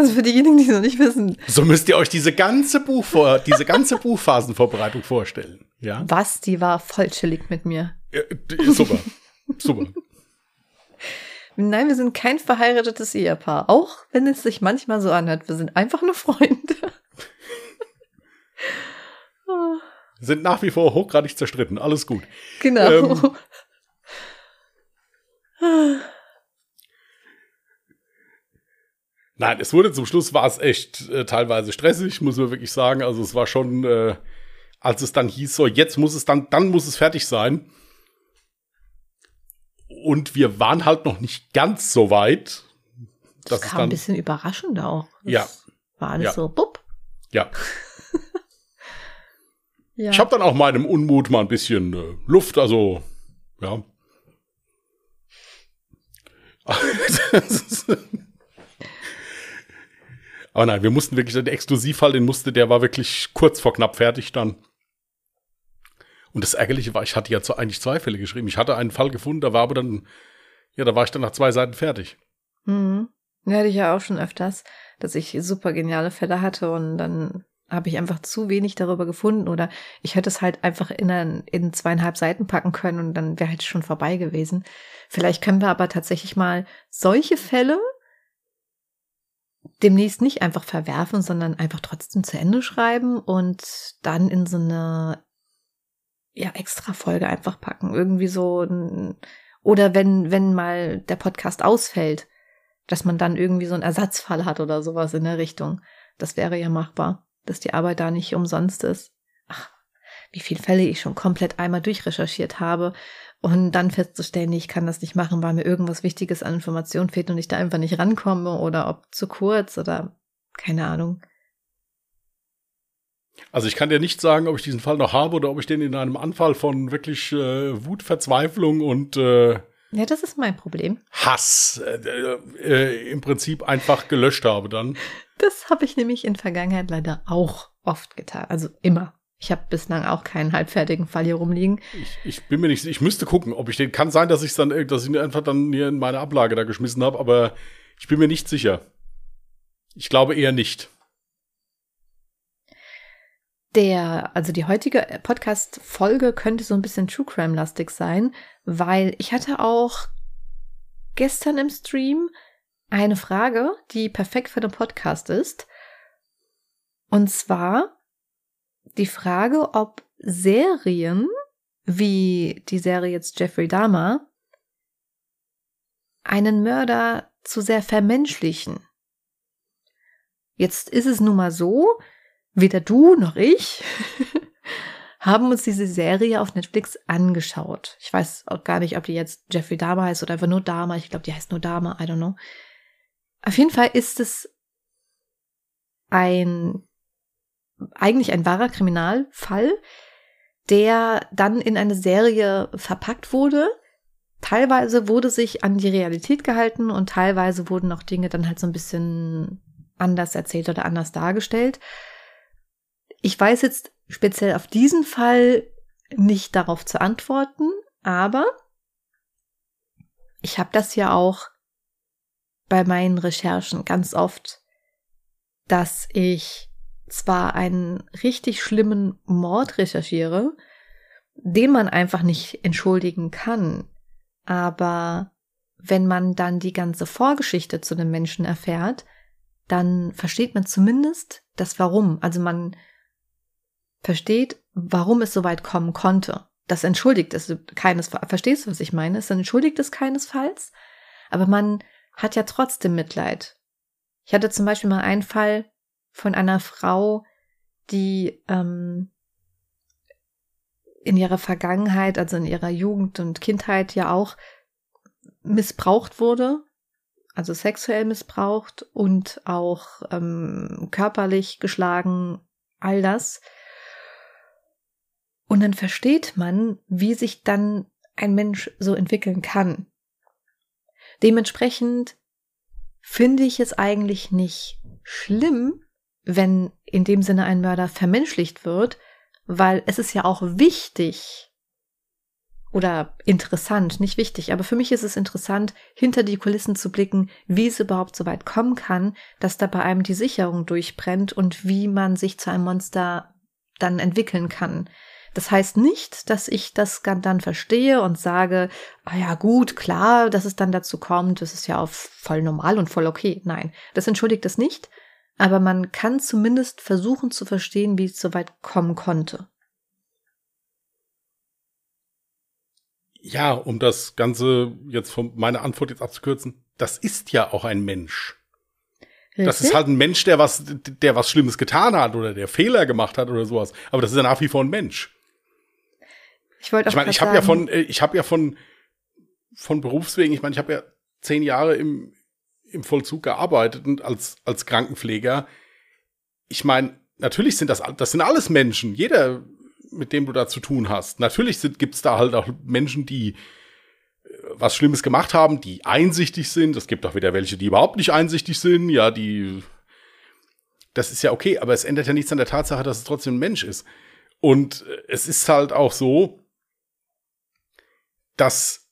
Speaker 2: Also für diejenigen, die es noch nicht wissen.
Speaker 1: So müsst ihr euch diese ganze Buchvor diese ganze Buchphasenvorbereitung vorstellen. Ja?
Speaker 2: Was, die war voll chillig mit mir.
Speaker 1: Ja, super. super.
Speaker 2: Nein, wir sind kein verheiratetes Ehepaar. Auch wenn es sich manchmal so anhört. Wir sind einfach nur Freunde.
Speaker 1: sind nach wie vor hochgradig zerstritten. Alles gut.
Speaker 2: Genau.
Speaker 1: Ähm, Nein, es wurde zum Schluss war es echt äh, teilweise stressig, muss man wirklich sagen. Also es war schon, äh, als es dann hieß, so jetzt muss es dann, dann muss es fertig sein. Und wir waren halt noch nicht ganz so weit.
Speaker 2: Das kam dann, ein bisschen überraschend auch.
Speaker 1: Das ja.
Speaker 2: War alles
Speaker 1: ja.
Speaker 2: so, bupp.
Speaker 1: Ja. ja. Ich habe dann auch meinem Unmut mal ein bisschen äh, Luft, also ja. Aber nein, wir mussten wirklich, der Exklusivfall, den musste, der war wirklich kurz vor knapp fertig dann. Und das Ärgerliche war, ich hatte ja eigentlich zwei Fälle geschrieben. Ich hatte einen Fall gefunden, da war aber dann, ja, da war ich dann nach zwei Seiten fertig.
Speaker 2: Mhm. Ja, hatte ich ja auch schon öfters, dass ich super geniale Fälle hatte und dann habe ich einfach zu wenig darüber gefunden oder ich hätte es halt einfach in, ein, in zweieinhalb Seiten packen können und dann wäre halt schon vorbei gewesen. Vielleicht können wir aber tatsächlich mal solche Fälle demnächst nicht einfach verwerfen, sondern einfach trotzdem zu Ende schreiben und dann in so eine ja extra Folge einfach packen, irgendwie so ein, oder wenn wenn mal der Podcast ausfällt, dass man dann irgendwie so einen Ersatzfall hat oder sowas in der Richtung. Das wäre ja machbar, dass die Arbeit da nicht umsonst ist. Ach, wie viele Fälle ich schon komplett einmal durchrecherchiert habe und dann festzustellen, ich kann das nicht machen, weil mir irgendwas Wichtiges an Informationen fehlt und ich da einfach nicht rankomme oder ob zu kurz oder keine Ahnung.
Speaker 1: Also ich kann dir nicht sagen, ob ich diesen Fall noch habe oder ob ich den in einem Anfall von wirklich äh, Wut, Verzweiflung und äh,
Speaker 2: ja, das ist mein Problem.
Speaker 1: Hass äh, äh, im Prinzip einfach gelöscht habe dann.
Speaker 2: Das habe ich nämlich in Vergangenheit leider auch oft getan, also immer. Ich habe bislang auch keinen halbfertigen Fall hier rumliegen.
Speaker 1: Ich, ich, bin mir nicht, ich müsste gucken, ob ich den, kann sein, dass ich dann, dass ich ihn einfach dann hier in meine Ablage da geschmissen habe, aber ich bin mir nicht sicher. Ich glaube eher nicht.
Speaker 2: Der, also die heutige Podcast-Folge könnte so ein bisschen True Crime-lastig sein, weil ich hatte auch gestern im Stream eine Frage, die perfekt für den Podcast ist. Und zwar die Frage, ob Serien wie die Serie jetzt Jeffrey Dahmer, einen Mörder zu sehr vermenschlichen. Jetzt ist es nun mal so, weder du noch ich haben uns diese Serie auf Netflix angeschaut. Ich weiß auch gar nicht, ob die jetzt Jeffrey Dahmer heißt oder einfach nur Dahmer. Ich glaube, die heißt nur Dahmer. I don't know. Auf jeden Fall ist es ein, eigentlich ein wahrer Kriminalfall, der dann in eine Serie verpackt wurde. Teilweise wurde sich an die Realität gehalten und teilweise wurden auch Dinge dann halt so ein bisschen anders erzählt oder anders dargestellt. Ich weiß jetzt speziell auf diesen Fall nicht darauf zu antworten, aber ich habe das ja auch bei meinen Recherchen ganz oft, dass ich zwar einen richtig schlimmen Mord recherchiere, den man einfach nicht entschuldigen kann, aber wenn man dann die ganze Vorgeschichte zu dem Menschen erfährt, dann versteht man zumindest das Warum. Also man versteht, warum es so weit kommen konnte. Das entschuldigt es keinesfalls. Verstehst du, was ich meine? Es entschuldigt es keinesfalls, aber man hat ja trotzdem Mitleid. Ich hatte zum Beispiel mal einen Fall von einer Frau, die ähm, in ihrer Vergangenheit, also in ihrer Jugend und Kindheit ja auch missbraucht wurde, also sexuell missbraucht und auch ähm, körperlich geschlagen, all das. Und dann versteht man, wie sich dann ein Mensch so entwickeln kann. Dementsprechend finde ich es eigentlich nicht schlimm, wenn in dem Sinne ein Mörder vermenschlicht wird, weil es ist ja auch wichtig oder interessant, nicht wichtig, aber für mich ist es interessant, hinter die Kulissen zu blicken, wie es überhaupt so weit kommen kann, dass da bei einem die Sicherung durchbrennt und wie man sich zu einem Monster dann entwickeln kann. Das heißt nicht, dass ich das dann verstehe und sage, ah ja, gut, klar, dass es dann dazu kommt, das ist ja auch voll normal und voll okay. Nein, das entschuldigt es nicht, aber man kann zumindest versuchen zu verstehen, wie es so weit kommen konnte.
Speaker 1: Ja, um das Ganze jetzt von meiner Antwort jetzt abzukürzen, das ist ja auch ein Mensch. Richtig? Das ist halt ein Mensch, der was, der was Schlimmes getan hat oder der Fehler gemacht hat oder sowas. Aber das ist ja nach wie vor ein Mensch. Ich wollte auch Ich meine, ich habe ja von, äh, ich habe ja von, von Berufswegen, ich meine, ich habe ja zehn Jahre im, im Vollzug gearbeitet und als, als Krankenpfleger. Ich meine, natürlich sind das, das sind alles Menschen. Jeder, mit dem du da zu tun hast. Natürlich gibt es da halt auch Menschen, die äh, was Schlimmes gemacht haben, die einsichtig sind. Es gibt auch wieder welche, die überhaupt nicht einsichtig sind. Ja, die, das ist ja okay, aber es ändert ja nichts an der Tatsache, dass es trotzdem ein Mensch ist. Und äh, es ist halt auch so, dass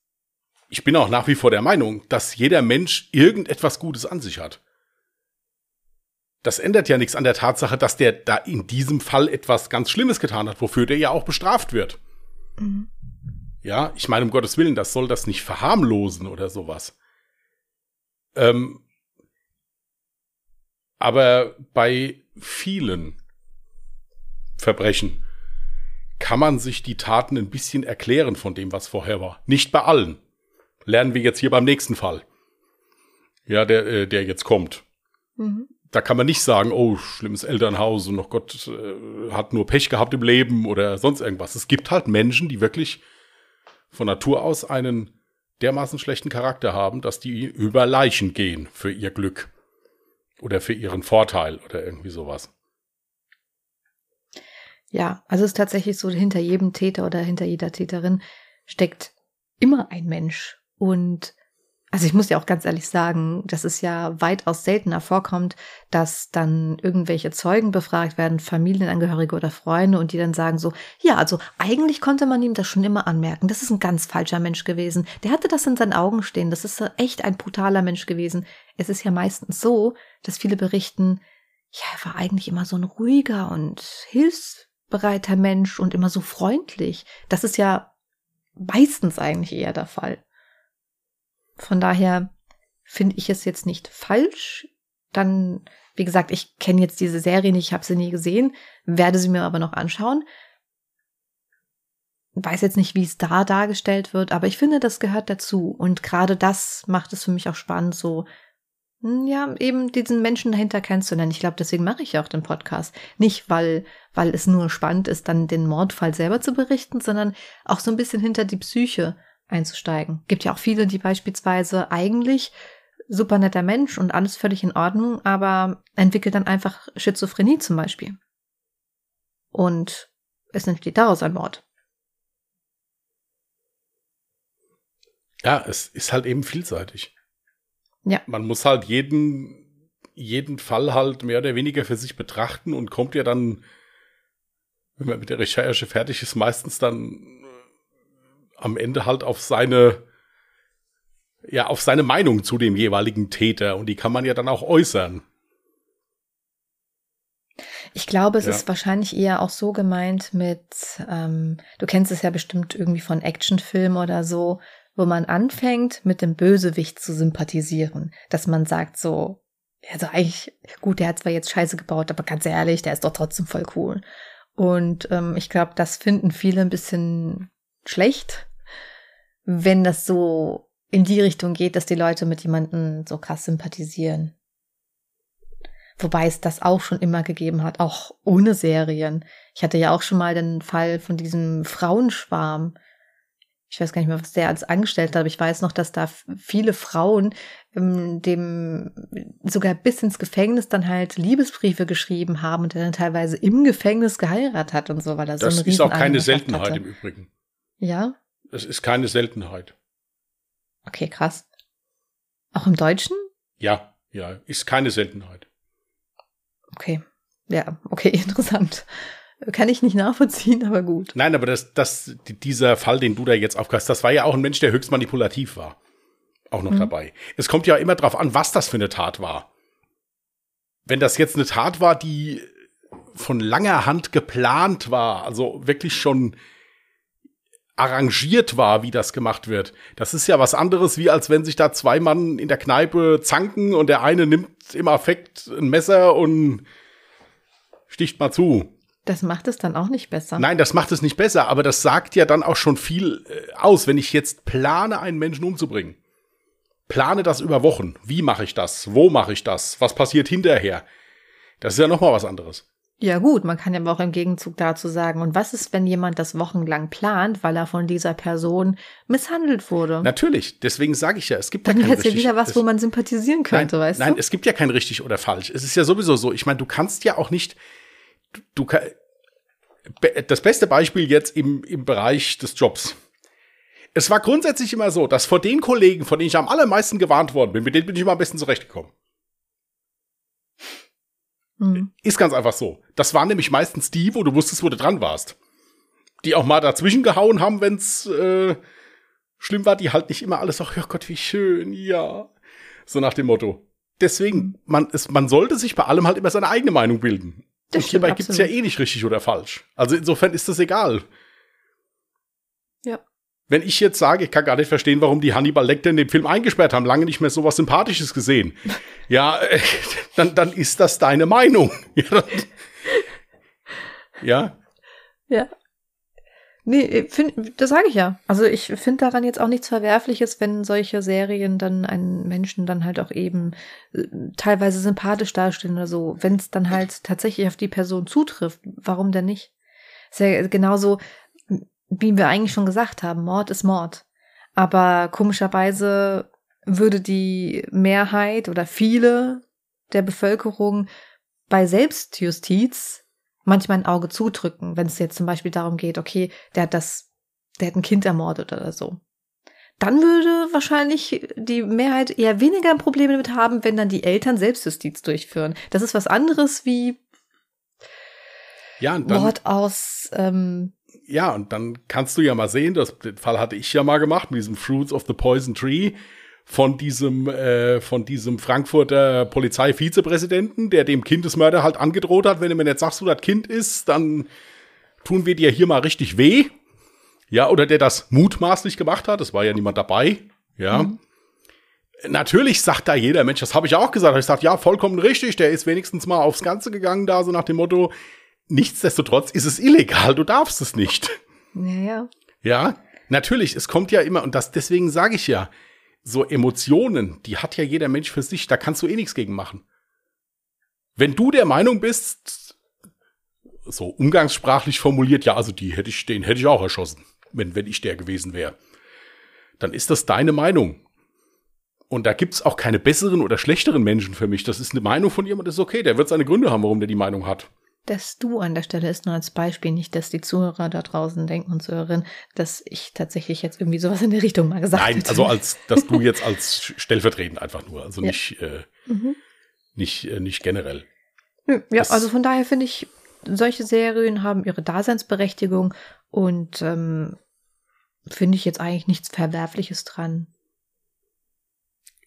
Speaker 1: ich bin auch nach wie vor der Meinung, dass jeder Mensch irgendetwas Gutes an sich hat. Das ändert ja nichts an der Tatsache, dass der da in diesem Fall etwas ganz Schlimmes getan hat, wofür der ja auch bestraft wird. Mhm. Ja, ich meine, um Gottes Willen, das soll das nicht verharmlosen oder sowas. Ähm, aber bei vielen Verbrechen kann man sich die Taten ein bisschen erklären von dem, was vorher war. Nicht bei allen. Lernen wir jetzt hier beim nächsten Fall. Ja, der, äh, der jetzt kommt. Mhm. Da kann man nicht sagen, oh, schlimmes Elternhaus und noch Gott äh, hat nur Pech gehabt im Leben oder sonst irgendwas. Es gibt halt Menschen, die wirklich von Natur aus einen dermaßen schlechten Charakter haben, dass die über Leichen gehen für ihr Glück oder für ihren Vorteil oder irgendwie sowas.
Speaker 2: Ja, also es ist tatsächlich so, hinter jedem Täter oder hinter jeder Täterin steckt immer ein Mensch. Und also ich muss ja auch ganz ehrlich sagen, dass es ja weitaus seltener vorkommt, dass dann irgendwelche Zeugen befragt werden, Familienangehörige oder Freunde und die dann sagen so, ja, also eigentlich konnte man ihm das schon immer anmerken. Das ist ein ganz falscher Mensch gewesen. Der hatte das in seinen Augen stehen. Das ist echt ein brutaler Mensch gewesen. Es ist ja meistens so, dass viele berichten, ja, er war eigentlich immer so ein ruhiger und hilfs hilfsbereiter Mensch und immer so freundlich. Das ist ja meistens eigentlich eher der Fall. Von daher finde ich es jetzt nicht falsch. Dann, wie gesagt, ich kenne jetzt diese Serie nicht, ich habe sie nie gesehen, werde sie mir aber noch anschauen. weiß jetzt nicht, wie es da dargestellt wird, aber ich finde, das gehört dazu. Und gerade das macht es für mich auch spannend, so, ja, eben diesen Menschen dahinter kennenzulernen. Ich glaube, deswegen mache ich ja auch den Podcast. Nicht, weil, weil es nur spannend ist, dann den Mordfall selber zu berichten, sondern auch so ein bisschen hinter die Psyche einzusteigen. Gibt ja auch viele, die beispielsweise eigentlich super netter Mensch und alles völlig in Ordnung, aber entwickelt dann einfach Schizophrenie zum Beispiel. Und es entsteht daraus ein Mord.
Speaker 1: Ja, es ist halt eben vielseitig.
Speaker 2: Ja.
Speaker 1: Man muss halt jeden, jeden Fall halt mehr oder weniger für sich betrachten und kommt ja dann, wenn man mit der Recherche fertig ist, meistens dann äh, am Ende halt auf seine, ja, auf seine Meinung zu dem jeweiligen Täter und die kann man ja dann auch äußern.
Speaker 2: Ich glaube, es ja. ist wahrscheinlich eher auch so gemeint mit, ähm, du kennst es ja bestimmt irgendwie von Actionfilmen oder so, wo man anfängt, mit dem Bösewicht zu sympathisieren. Dass man sagt so, also eigentlich, gut, der hat zwar jetzt Scheiße gebaut, aber ganz ehrlich, der ist doch trotzdem voll cool. Und ähm, ich glaube, das finden viele ein bisschen schlecht, wenn das so in die Richtung geht, dass die Leute mit jemandem so krass sympathisieren. Wobei es das auch schon immer gegeben hat, auch ohne Serien. Ich hatte ja auch schon mal den Fall von diesem Frauenschwarm, ich weiß gar nicht mehr, was der als angestellt hat, aber ich weiß noch, dass da viele Frauen ähm, dem sogar bis ins Gefängnis dann halt Liebesbriefe geschrieben haben und der dann teilweise im Gefängnis geheiratet hat und so, weil er
Speaker 1: das
Speaker 2: so
Speaker 1: ist auch keine Seltenheit hatte. im Übrigen.
Speaker 2: Ja?
Speaker 1: Das ist keine Seltenheit.
Speaker 2: Okay, krass. Auch im Deutschen?
Speaker 1: Ja, ja, ist keine Seltenheit.
Speaker 2: Okay. Ja, okay, interessant. Kann ich nicht nachvollziehen, aber gut.
Speaker 1: Nein, aber das, das, dieser Fall, den du da jetzt aufkast, das war ja auch ein Mensch, der höchst manipulativ war. Auch noch mhm. dabei. Es kommt ja immer drauf an, was das für eine Tat war. Wenn das jetzt eine Tat war, die von langer Hand geplant war, also wirklich schon arrangiert war, wie das gemacht wird. Das ist ja was anderes, wie als wenn sich da zwei Mann in der Kneipe zanken und der eine nimmt im Affekt ein Messer und sticht mal zu.
Speaker 2: Das macht es dann auch nicht besser.
Speaker 1: Nein, das macht es nicht besser, aber das sagt ja dann auch schon viel äh, aus, wenn ich jetzt plane, einen Menschen umzubringen. Plane das über Wochen. Wie mache ich das? Wo mache ich das? Was passiert hinterher? Das ist ja noch mal was anderes.
Speaker 2: Ja gut, man kann ja auch im Gegenzug dazu sagen, und was ist, wenn jemand das wochenlang plant, weil er von dieser Person misshandelt wurde?
Speaker 1: Natürlich, deswegen sage ich ja, es gibt
Speaker 2: Dann
Speaker 1: ja
Speaker 2: kein richtig. ja wieder was, wo man sympathisieren könnte,
Speaker 1: nein,
Speaker 2: weißt
Speaker 1: nein, du? Nein, es gibt ja kein richtig oder falsch. Es ist ja sowieso so. Ich meine, du kannst ja auch nicht, du, das beste Beispiel jetzt im, im Bereich des Jobs. Es war grundsätzlich immer so, dass vor den Kollegen, von denen ich am allermeisten gewarnt worden bin, mit denen bin ich immer am besten zurechtgekommen. Mhm. Ist ganz einfach so. Das waren nämlich meistens die, wo du wusstest, wo du dran warst. Die auch mal dazwischen gehauen haben, wenn's äh, schlimm war, die halt nicht immer alles, ach ja Gott, wie schön, ja. So nach dem Motto. Deswegen, man, es, man sollte sich bei allem halt immer seine eigene Meinung bilden. Das und hierbei gibt es ja eh nicht richtig oder falsch. Also insofern ist das egal.
Speaker 2: Ja.
Speaker 1: Wenn ich jetzt sage, ich kann gar nicht verstehen, warum die Hannibal Lecter in dem Film eingesperrt haben, lange nicht mehr so was Sympathisches gesehen. ja, äh, dann, dann ist das deine Meinung. ja.
Speaker 2: Ja. Nee, find, das sage ich ja. Also ich finde daran jetzt auch nichts Verwerfliches, wenn solche Serien dann einen Menschen dann halt auch eben äh, teilweise sympathisch darstellen oder so. Wenn es dann halt tatsächlich auf die Person zutrifft, warum denn nicht? Ist ja genauso, wie wir eigentlich schon gesagt haben, Mord ist Mord. Aber komischerweise würde die Mehrheit oder viele der Bevölkerung bei Selbstjustiz manchmal ein Auge zudrücken, wenn es jetzt zum Beispiel darum geht, okay, der hat das, der hat ein Kind ermordet oder so. Dann würde wahrscheinlich die Mehrheit eher weniger Probleme damit haben, wenn dann die Eltern Selbstjustiz durchführen. Das ist was anderes wie
Speaker 1: ja, und dann,
Speaker 2: Mord aus. Ähm,
Speaker 1: ja, und dann kannst du ja mal sehen, das, den Fall hatte ich ja mal gemacht mit diesem Fruits of the Poison Tree von diesem, äh, von diesem Frankfurter Polizeivizepräsidenten, der dem Kindesmörder halt angedroht hat, wenn du mir nicht sagst, wo das Kind ist, dann tun wir dir hier mal richtig weh. Ja, oder der das mutmaßlich gemacht hat, es war ja niemand dabei. Ja. Mhm. Natürlich sagt da jeder Mensch, das habe ich auch gesagt. Ich sage, ja, vollkommen richtig, der ist wenigstens mal aufs Ganze gegangen, da so nach dem Motto, nichtsdestotrotz ist es illegal, du darfst es nicht.
Speaker 2: Ja, ja.
Speaker 1: Ja, natürlich, es kommt ja immer, und das deswegen sage ich ja, so Emotionen, die hat ja jeder Mensch für sich, da kannst du eh nichts gegen machen. Wenn du der Meinung bist, so umgangssprachlich formuliert, ja, also die hätte ich, den hätte ich auch erschossen, wenn, wenn ich der gewesen wäre. Dann ist das deine Meinung. Und da gibt's auch keine besseren oder schlechteren Menschen für mich. Das ist eine Meinung von jemandem, das ist okay. Der wird seine Gründe haben, warum der die Meinung hat.
Speaker 2: Das Du an der Stelle ist nur als Beispiel, nicht, dass die Zuhörer da draußen denken und Zuhörerinnen, dass ich tatsächlich jetzt irgendwie sowas in die Richtung mal gesagt habe. Nein, hätte.
Speaker 1: also als, dass du jetzt als stellvertretend einfach nur, also ja. nicht, äh, mhm. nicht, äh, nicht generell.
Speaker 2: Ja, das, also von daher finde ich, solche Serien haben ihre Daseinsberechtigung und ähm, finde ich jetzt eigentlich nichts Verwerfliches dran.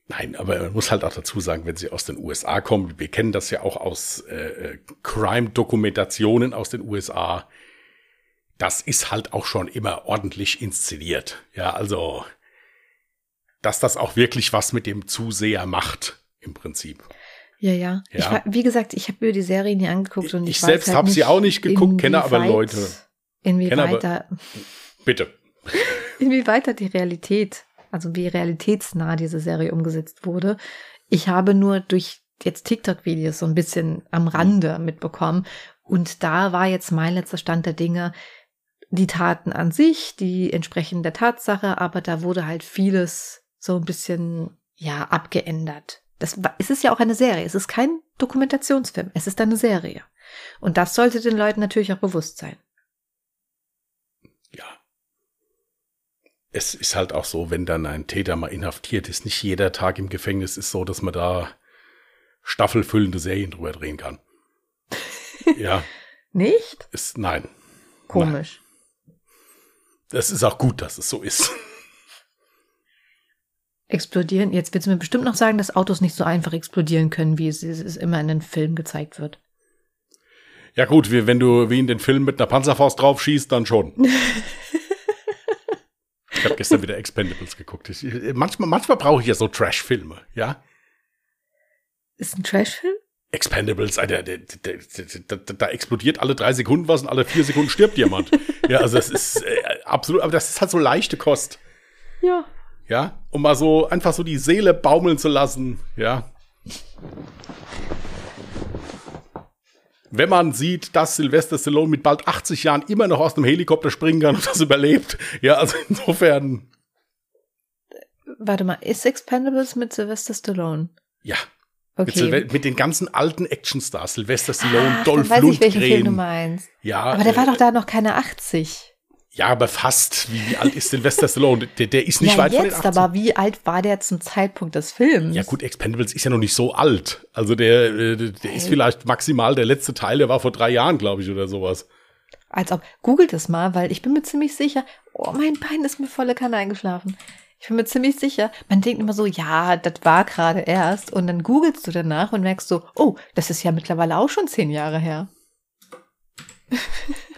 Speaker 1: Nein, aber man muss halt auch dazu sagen, wenn sie aus den USA kommen, wir kennen das ja auch aus äh, äh, Crime-Dokumentationen aus den USA, das ist halt auch schon immer ordentlich inszeniert. Ja, also, dass das auch wirklich was mit dem Zuseher macht, im Prinzip.
Speaker 2: Ja, ja. ja. Ich, wie gesagt, ich habe mir die Serie nie angeguckt und ich,
Speaker 1: ich selbst halt habe sie auch nicht geguckt, kenne aber Leute.
Speaker 2: Inwieweit da,
Speaker 1: bitte.
Speaker 2: Inwieweit da die Realität also wie realitätsnah diese Serie umgesetzt wurde. Ich habe nur durch jetzt TikTok-Videos so ein bisschen am Rande mitbekommen. Und da war jetzt mein letzter Stand der Dinge, die Taten an sich, die entsprechen der Tatsache, aber da wurde halt vieles so ein bisschen, ja, abgeändert. Das, es ist ja auch eine Serie. Es ist kein Dokumentationsfilm. Es ist eine Serie. Und das sollte den Leuten natürlich auch bewusst sein.
Speaker 1: Es ist halt auch so, wenn dann ein Täter mal inhaftiert ist, nicht jeder Tag im Gefängnis ist so, dass man da staffelfüllende Serien drüber drehen kann. ja.
Speaker 2: Nicht?
Speaker 1: Ist, nein.
Speaker 2: Komisch.
Speaker 1: Es ist auch gut, dass es so ist.
Speaker 2: Explodieren. Jetzt willst du mir bestimmt noch sagen, dass Autos nicht so einfach explodieren können, wie es, es immer in den Filmen gezeigt wird.
Speaker 1: Ja gut, wie, wenn du wie in den Filmen mit einer Panzerfaust drauf schießt, dann schon. Ich habe gestern wieder Expendables geguckt. Ich, manchmal manchmal brauche ich ja so Trash-Filme, ja.
Speaker 2: Ist ein Trash-Film?
Speaker 1: Expendables, Alter, da, da, da, da, explodiert alle drei Sekunden was und alle vier Sekunden stirbt jemand. ja, also das ist äh, absolut, aber das ist halt so leichte Kost.
Speaker 2: Ja.
Speaker 1: Ja, um mal so einfach so die Seele baumeln zu lassen, ja. Wenn man sieht, dass Sylvester Stallone mit bald 80 Jahren immer noch aus dem Helikopter springen kann und das überlebt. Ja, also insofern.
Speaker 2: Warte mal, ist Expendables mit Sylvester Stallone?
Speaker 1: Ja. Okay. Mit, mit den ganzen alten Actionstars, Sylvester Stallone, ah, Dolph weiß Lundgren. Ich, welchen Film
Speaker 2: du meinst. Ja. Aber der äh, war doch da noch keine 80.
Speaker 1: Ja, aber fast. Wie, wie alt ist Sylvester Stallone? Der, der ist nicht
Speaker 2: ja,
Speaker 1: weit
Speaker 2: jetzt, von den 80. aber wie alt war der zum Zeitpunkt des Films?
Speaker 1: Ja gut, Expendables ist ja noch nicht so alt. Also der, äh, der, der ist vielleicht maximal der letzte Teil, der war vor drei Jahren, glaube ich, oder sowas.
Speaker 2: Als ob, googelt es mal, weil ich bin mir ziemlich sicher, oh, mein Bein ist mir volle Kanne eingeschlafen. Ich bin mir ziemlich sicher, man denkt immer so, ja, das war gerade erst. Und dann googelst du danach und merkst so, oh, das ist ja mittlerweile auch schon zehn Jahre her.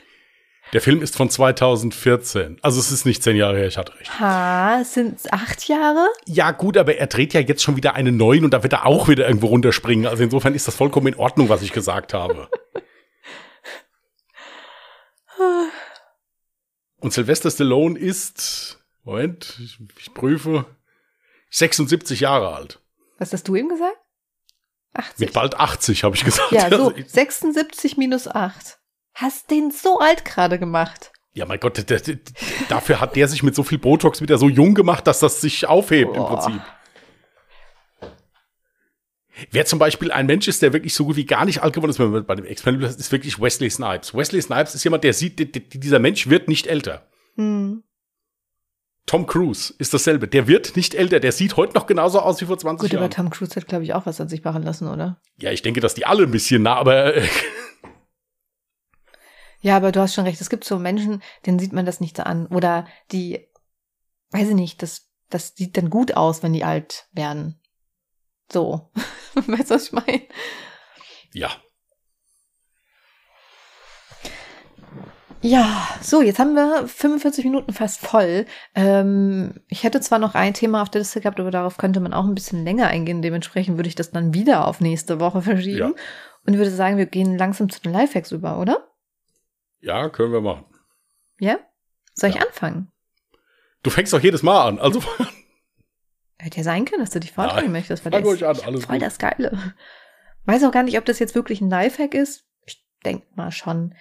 Speaker 1: Der Film ist von 2014. Also es ist nicht zehn Jahre her, ich hatte recht.
Speaker 2: Ha, sind es acht Jahre?
Speaker 1: Ja, gut, aber er dreht ja jetzt schon wieder einen neuen und da wird er auch wieder irgendwo runterspringen. Also insofern ist das vollkommen in Ordnung, was ich gesagt habe. und Sylvester Stallone ist, Moment, ich, ich prüfe, 76 Jahre alt.
Speaker 2: Was hast du ihm gesagt?
Speaker 1: 80. Mit bald 80, habe ich gesagt.
Speaker 2: Ja, so, 76 minus 8. Hast den so alt gerade gemacht.
Speaker 1: Ja, mein Gott, der, der, dafür hat der sich mit so viel Botox wieder so jung gemacht, dass das sich aufhebt Boah. im Prinzip. Wer zum Beispiel ein Mensch ist, der wirklich so gut wie gar nicht alt geworden ist bei dem Experiment, ist wirklich Wesley Snipes. Wesley Snipes ist jemand, der sieht, dieser Mensch wird nicht älter. Hm. Tom Cruise ist dasselbe. Der wird nicht älter. Der sieht heute noch genauso aus wie vor 20
Speaker 2: Gut,
Speaker 1: Jahren.
Speaker 2: Gut, aber Tom Cruise hat, glaube ich, auch was an sich machen lassen, oder?
Speaker 1: Ja, ich denke, dass die alle ein bisschen nah, aber
Speaker 2: Ja, aber du hast schon recht. Es gibt so Menschen, denen sieht man das nicht so an. Oder die, weiß ich nicht, das, das sieht dann gut aus, wenn die alt werden. So. weißt du, was ich meine?
Speaker 1: Ja.
Speaker 2: Ja, so, jetzt haben wir 45 Minuten fast voll. Ähm, ich hätte zwar noch ein Thema auf der Liste gehabt, aber darauf könnte man auch ein bisschen länger eingehen. Dementsprechend würde ich das dann wieder auf nächste Woche verschieben. Ja. Und würde sagen, wir gehen langsam zu den Lifehacks über, oder?
Speaker 1: Ja, können wir machen.
Speaker 2: Ja? Soll ich anfangen?
Speaker 1: Du fängst doch jedes Mal an, also.
Speaker 2: Hätte ja sein können, dass du dich vorstellen möchtest.
Speaker 1: Fang euch an, alles
Speaker 2: voll gut. das Geile. Weiß auch gar nicht, ob das jetzt wirklich ein Lifehack ist. Ich denke mal schon.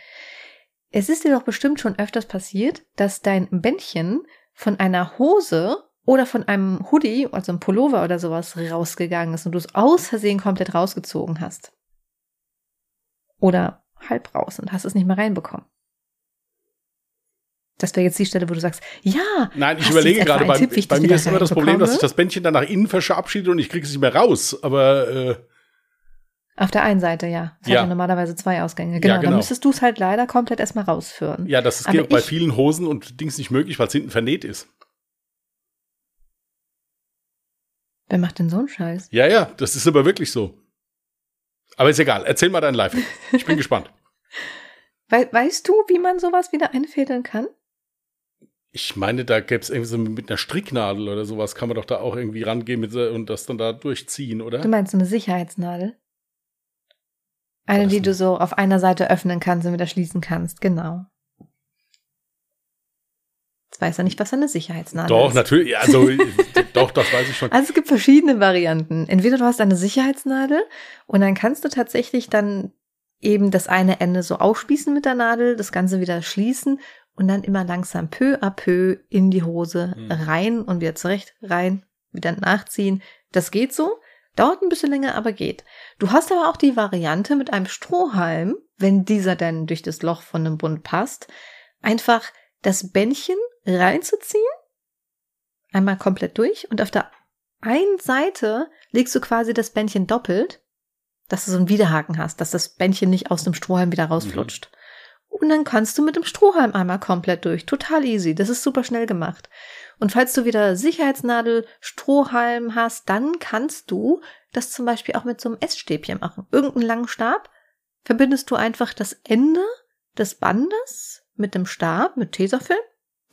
Speaker 2: Es ist dir doch bestimmt schon öfters passiert, dass dein Bändchen von einer Hose oder von einem Hoodie, also einem Pullover oder sowas, rausgegangen ist und du es aus Versehen komplett rausgezogen hast. Oder halb raus und hast es nicht mehr reinbekommen. Das wäre jetzt die Stelle, wo du sagst, ja.
Speaker 1: Nein, ich überlege gerade, bei, Tipp, bei mir ist immer das Problem, dass sich das Bändchen dann nach innen verabschiedet und ich kriege es nicht mehr raus. Aber äh,
Speaker 2: auf der einen Seite, ja. Es ja. hat ja normalerweise zwei Ausgänge. Genau, ja, genau. dann müsstest du es halt leider komplett erstmal rausführen.
Speaker 1: Ja, das ist bei vielen Hosen und Dings nicht möglich, weil es hinten vernäht ist.
Speaker 2: Wer macht denn so einen Scheiß?
Speaker 1: Ja, ja, das ist aber wirklich so. Aber ist egal, erzähl mal dein Live. Ich bin gespannt.
Speaker 2: We weißt du, wie man sowas wieder einfädeln kann?
Speaker 1: Ich meine, da gäbe es irgendwie so mit einer Stricknadel oder sowas, kann man doch da auch irgendwie rangehen mit, und das dann da durchziehen, oder?
Speaker 2: Du meinst so eine Sicherheitsnadel? Eine, die du so auf einer Seite öffnen kannst und wieder schließen kannst, genau. Jetzt weiß er nicht, was eine Sicherheitsnadel
Speaker 1: doch,
Speaker 2: ist.
Speaker 1: Doch, natürlich, also doch, das weiß ich schon.
Speaker 2: Also es gibt verschiedene Varianten. Entweder du hast eine Sicherheitsnadel und dann kannst du tatsächlich dann eben das eine Ende so aufspießen mit der Nadel, das Ganze wieder schließen und dann immer langsam peu à peu in die Hose mhm. rein und wieder zurecht rein, wieder nachziehen. Das geht so. Dauert ein bisschen länger, aber geht. Du hast aber auch die Variante mit einem Strohhalm, wenn dieser dann durch das Loch von einem Bund passt, einfach das Bändchen reinzuziehen, einmal komplett durch und auf der einen Seite legst du quasi das Bändchen doppelt dass du so einen Widerhaken hast, dass das Bändchen nicht aus dem Strohhalm wieder rausflutscht. Mhm. Und dann kannst du mit dem Strohhalm einmal komplett durch. Total easy. Das ist super schnell gemacht. Und falls du wieder Sicherheitsnadel, Strohhalm hast, dann kannst du das zum Beispiel auch mit so einem Essstäbchen machen. Irgendeinen langen Stab verbindest du einfach das Ende des Bandes mit dem Stab, mit Tesafilm,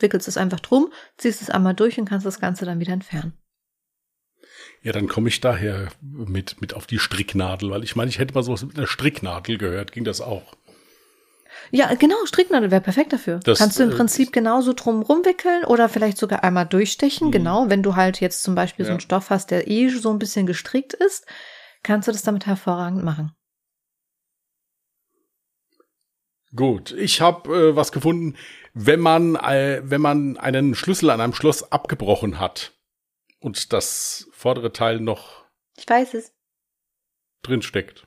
Speaker 2: wickelst es einfach drum, ziehst es einmal durch und kannst das Ganze dann wieder entfernen.
Speaker 1: Ja, dann komme ich daher mit, mit auf die Stricknadel, weil ich meine, ich hätte mal sowas mit einer Stricknadel gehört. Ging das auch?
Speaker 2: Ja, genau, Stricknadel wäre perfekt dafür. Das, Kannst du im äh, Prinzip genauso drum rumwickeln oder vielleicht sogar einmal durchstechen. Mhm. Genau, wenn du halt jetzt zum Beispiel ja. so einen Stoff hast, der eh so ein bisschen gestrickt ist, kannst du das damit hervorragend machen.
Speaker 1: Gut, ich habe äh, was gefunden, wenn man, äh, wenn man einen Schlüssel an einem Schloss abgebrochen hat und das vordere Teil noch
Speaker 2: ich weiß es.
Speaker 1: drin steckt.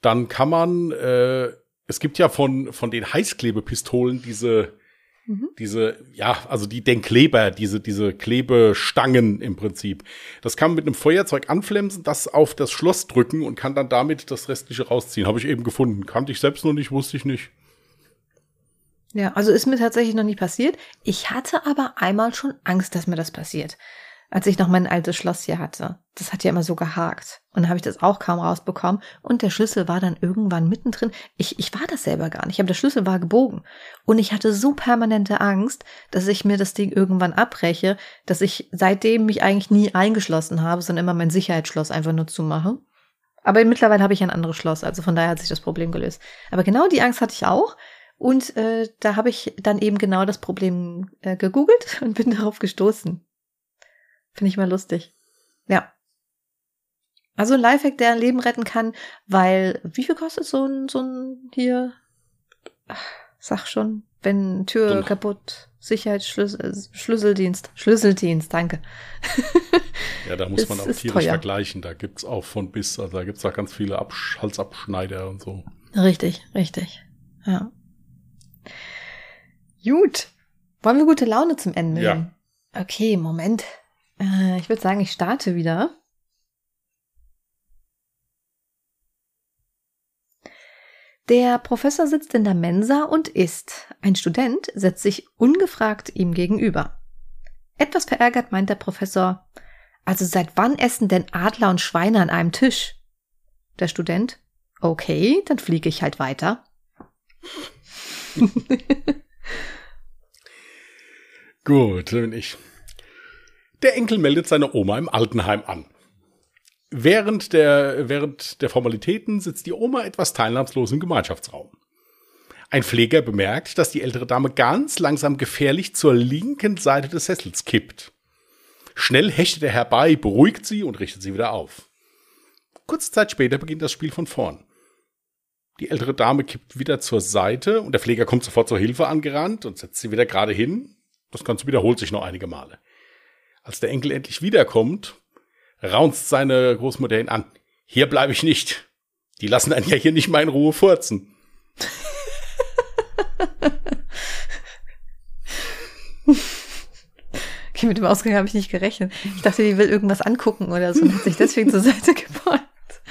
Speaker 1: Dann kann man, äh, es gibt ja von, von den Heißklebepistolen diese, mhm. diese, ja, also die, den Kleber, diese, diese Klebestangen im Prinzip. Das kann man mit einem Feuerzeug anflemsen, das auf das Schloss drücken und kann dann damit das restliche rausziehen. Habe ich eben gefunden. Kannte ich selbst noch nicht, wusste ich nicht.
Speaker 2: Ja, also ist mir tatsächlich noch nie passiert. Ich hatte aber einmal schon Angst, dass mir das passiert. Als ich noch mein altes Schloss hier hatte. Das hat ja immer so gehakt. Und dann habe ich das auch kaum rausbekommen. Und der Schlüssel war dann irgendwann mittendrin. Ich, ich war das selber gar nicht. Aber der Schlüssel war gebogen. Und ich hatte so permanente Angst, dass ich mir das Ding irgendwann abbreche, dass ich seitdem mich eigentlich nie eingeschlossen habe, sondern immer mein Sicherheitsschloss einfach nur zumache. Aber mittlerweile habe ich ein anderes Schloss, also von daher hat sich das Problem gelöst. Aber genau die Angst hatte ich auch. Und äh, da habe ich dann eben genau das Problem äh, gegoogelt und bin darauf gestoßen. Finde ich mal lustig. Ja. Also ein Lifehack, der ein Leben retten kann, weil wie viel kostet so ein so ein hier? Sag schon, wenn Tür Dumm. kaputt, Sicherheitsschlüssel, Schlüsseldienst, Schlüsseldienst, danke.
Speaker 1: ja, da muss man auch tierisch teuer. vergleichen. Da gibt's auch von bis, also da gibt's auch ganz viele Absch Halsabschneider und so.
Speaker 2: Richtig, richtig. Ja. Gut. Wollen wir gute Laune zum Ende? Ja. Okay, Moment. Äh, ich würde sagen, ich starte wieder. Der Professor sitzt in der Mensa und isst. Ein Student setzt sich ungefragt ihm gegenüber. Etwas verärgert meint der Professor, also seit wann essen denn Adler und Schweine an einem Tisch? Der Student, okay, dann fliege ich halt weiter.
Speaker 1: Gut, bin ich. Der Enkel meldet seine Oma im Altenheim an. Während der, während der Formalitäten sitzt die Oma etwas teilnahmslos im Gemeinschaftsraum. Ein Pfleger bemerkt, dass die ältere Dame ganz langsam gefährlich zur linken Seite des Sessels kippt. Schnell hechtet er herbei, beruhigt sie und richtet sie wieder auf. Kurze Zeit später beginnt das Spiel von vorn. Die ältere Dame kippt wieder zur Seite und der Pfleger kommt sofort zur Hilfe angerannt und setzt sie wieder gerade hin. Das Ganze wiederholt sich noch einige Male. Als der Enkel endlich wiederkommt, raunzt seine Großmutter ihn an. Hier bleibe ich nicht. Die lassen einen ja hier nicht mal in Ruhe furzen.
Speaker 2: Okay, mit dem Ausgang habe ich nicht gerechnet. Ich dachte, die will irgendwas angucken oder so und hat sich deswegen zur Seite gebeugt.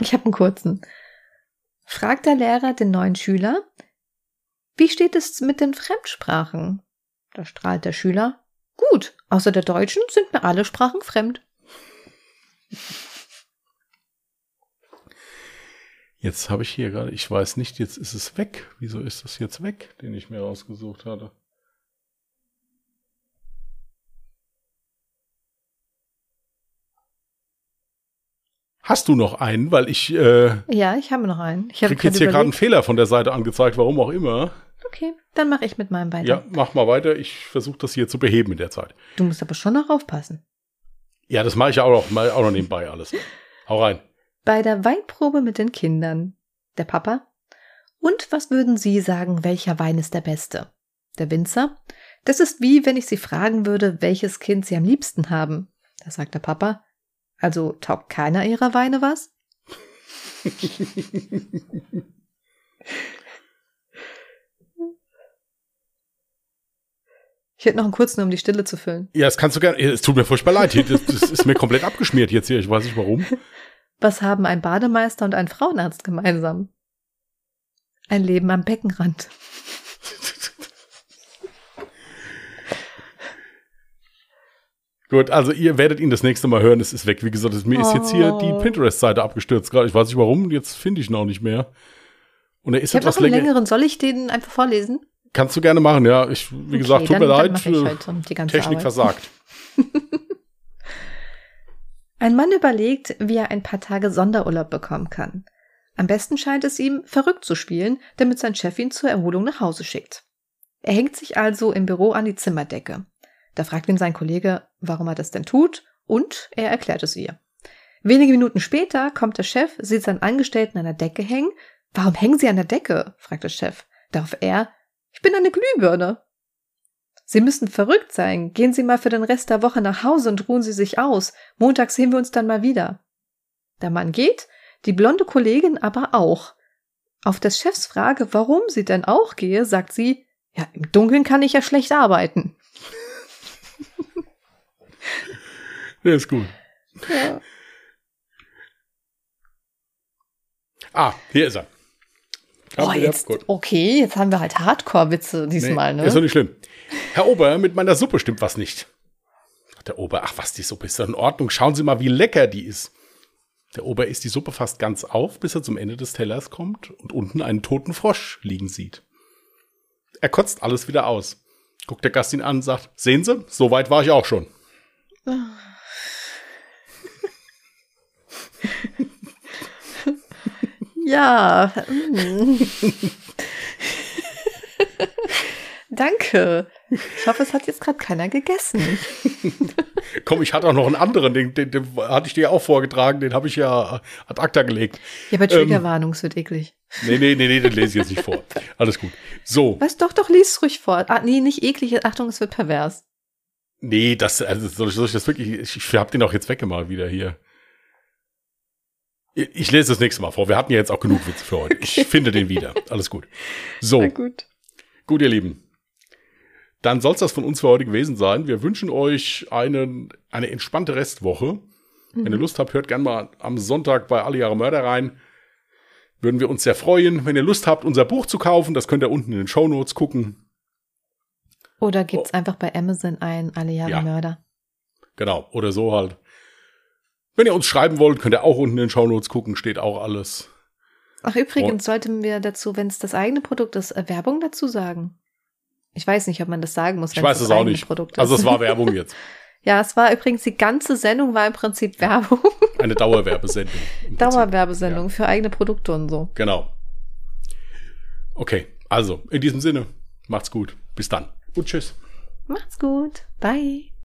Speaker 2: Ich habe einen kurzen. Fragt der Lehrer den neuen Schüler, wie steht es mit den Fremdsprachen? Da strahlt der Schüler. Gut, außer der Deutschen sind mir alle Sprachen fremd.
Speaker 1: Jetzt habe ich hier gerade, ich weiß nicht, jetzt ist es weg. Wieso ist das jetzt weg, den ich mir rausgesucht hatte? Hast du noch einen? Weil ich. Äh,
Speaker 2: ja, ich habe noch einen. Ich
Speaker 1: krieg jetzt hier gerade einen Fehler von der Seite angezeigt, warum auch immer.
Speaker 2: Okay, dann mache ich mit meinem weiter.
Speaker 1: Ja, mach mal weiter. Ich versuche das hier zu beheben in der Zeit.
Speaker 2: Du musst aber schon noch aufpassen.
Speaker 1: Ja, das mache ich auch noch, mal, auch noch nebenbei alles. Hau rein.
Speaker 2: Bei der Weinprobe mit den Kindern. Der Papa. Und was würden Sie sagen, welcher Wein ist der beste? Der Winzer. Das ist wie, wenn ich Sie fragen würde, welches Kind Sie am liebsten haben. Da sagt der Papa. Also taugt keiner ihrer Weine was? Ich hätte noch einen kurzen, um die Stille zu füllen.
Speaker 1: Ja, das kannst du gerne. Es tut mir furchtbar leid. Das, das ist mir komplett abgeschmiert jetzt hier. Ich weiß nicht warum.
Speaker 2: Was haben ein Bademeister und ein Frauenarzt gemeinsam? Ein Leben am Beckenrand.
Speaker 1: Gut, also ihr werdet ihn das nächste Mal hören. Es ist weg. Wie gesagt, mir oh. ist jetzt hier die oh. Pinterest-Seite abgestürzt gerade. Ich weiß nicht warum. Jetzt finde ich ihn auch nicht mehr.
Speaker 2: Und er ist ich etwas länger. längeren. Soll ich den einfach vorlesen?
Speaker 1: Kannst du gerne machen, ja. Ich, wie okay, gesagt, tut dann, mir leid. Halt Technik Arbeit. versagt.
Speaker 2: ein Mann überlegt, wie er ein paar Tage Sonderurlaub bekommen kann. Am besten scheint es ihm, verrückt zu spielen, damit sein Chef ihn zur Erholung nach Hause schickt. Er hängt sich also im Büro an die Zimmerdecke. Da fragt ihn sein Kollege, warum er das denn tut, und er erklärt es ihr. Wenige Minuten später kommt der Chef, sieht seinen Angestellten an der Decke hängen. Warum hängen Sie an der Decke? fragt der Chef. Darauf er, ich bin eine Glühbirne. Sie müssen verrückt sein. Gehen Sie mal für den Rest der Woche nach Hause und ruhen Sie sich aus. Montag sehen wir uns dann mal wieder. Der Mann geht, die blonde Kollegin aber auch. Auf des Chefs Frage, warum sie denn auch gehe, sagt sie, ja, im Dunkeln kann ich ja schlecht arbeiten.
Speaker 1: Der ist gut. Ja. Ah, hier ist er.
Speaker 2: Oh, jetzt, okay, jetzt haben wir halt Hardcore-Witze diesmal, nee, ne?
Speaker 1: Ist doch nicht schlimm. Herr Ober, mit meiner Suppe stimmt was nicht. Der Ober, ach was, die Suppe ist doch in Ordnung. Schauen Sie mal, wie lecker die ist. Der Ober isst die Suppe fast ganz auf, bis er zum Ende des Tellers kommt und unten einen toten Frosch liegen sieht. Er kotzt alles wieder aus. Guckt der Gast ihn an und sagt, sehen Sie, so weit war ich auch schon.
Speaker 2: ja. Danke. Ich hoffe, es hat jetzt gerade keiner gegessen.
Speaker 1: Komm, ich hatte auch noch einen anderen, den, den, den hatte ich dir auch vorgetragen, den habe ich ja ad acta gelegt.
Speaker 2: Ja, aber Triggerwarnung, ähm, es wird eklig.
Speaker 1: Nee, nee, nee, nee, den lese ich jetzt nicht vor. Alles gut. So.
Speaker 2: Was, doch, doch, lies ruhig vor. Ah, nee, nicht eklig. Achtung, es wird pervers.
Speaker 1: Nee, das, also soll ich, soll ich das wirklich, ich, ich hab den auch jetzt weggemacht wieder hier. Ich, lese das nächste Mal vor. Wir hatten ja jetzt auch genug Witze für heute. Ich finde den wieder. Alles gut. So. Na gut. Gut, ihr Lieben. Dann soll es das von uns für heute gewesen sein. Wir wünschen euch einen, eine entspannte Restwoche. Mhm. Wenn ihr mhm. Lust habt, hört gerne mal am Sonntag bei Alle Jahre Mörder rein. Würden wir uns sehr freuen. Wenn ihr Lust habt, unser Buch zu kaufen, das könnt ihr unten in den Show Notes gucken.
Speaker 2: Oder gibt's oh. einfach bei Amazon ein Alle Jahre ja. Mörder.
Speaker 1: Genau, oder so halt. Wenn ihr uns schreiben wollt, könnt ihr auch unten in den Show Notes gucken, steht auch alles.
Speaker 2: Ach, übrigens Und sollten wir dazu, wenn es das eigene Produkt ist, Werbung dazu sagen. Ich weiß nicht, ob man das sagen muss.
Speaker 1: Ich weiß es auch nicht. Produkt ist. Also es war Werbung jetzt.
Speaker 2: ja, es war übrigens die ganze Sendung war im Prinzip Werbung.
Speaker 1: Eine Dauerwerbesendung.
Speaker 2: Dauerwerbesendung ja. für eigene Produkte und so.
Speaker 1: Genau. Okay, also in diesem Sinne, macht's gut. Bis dann. Und tschüss.
Speaker 2: Macht's gut. Bye.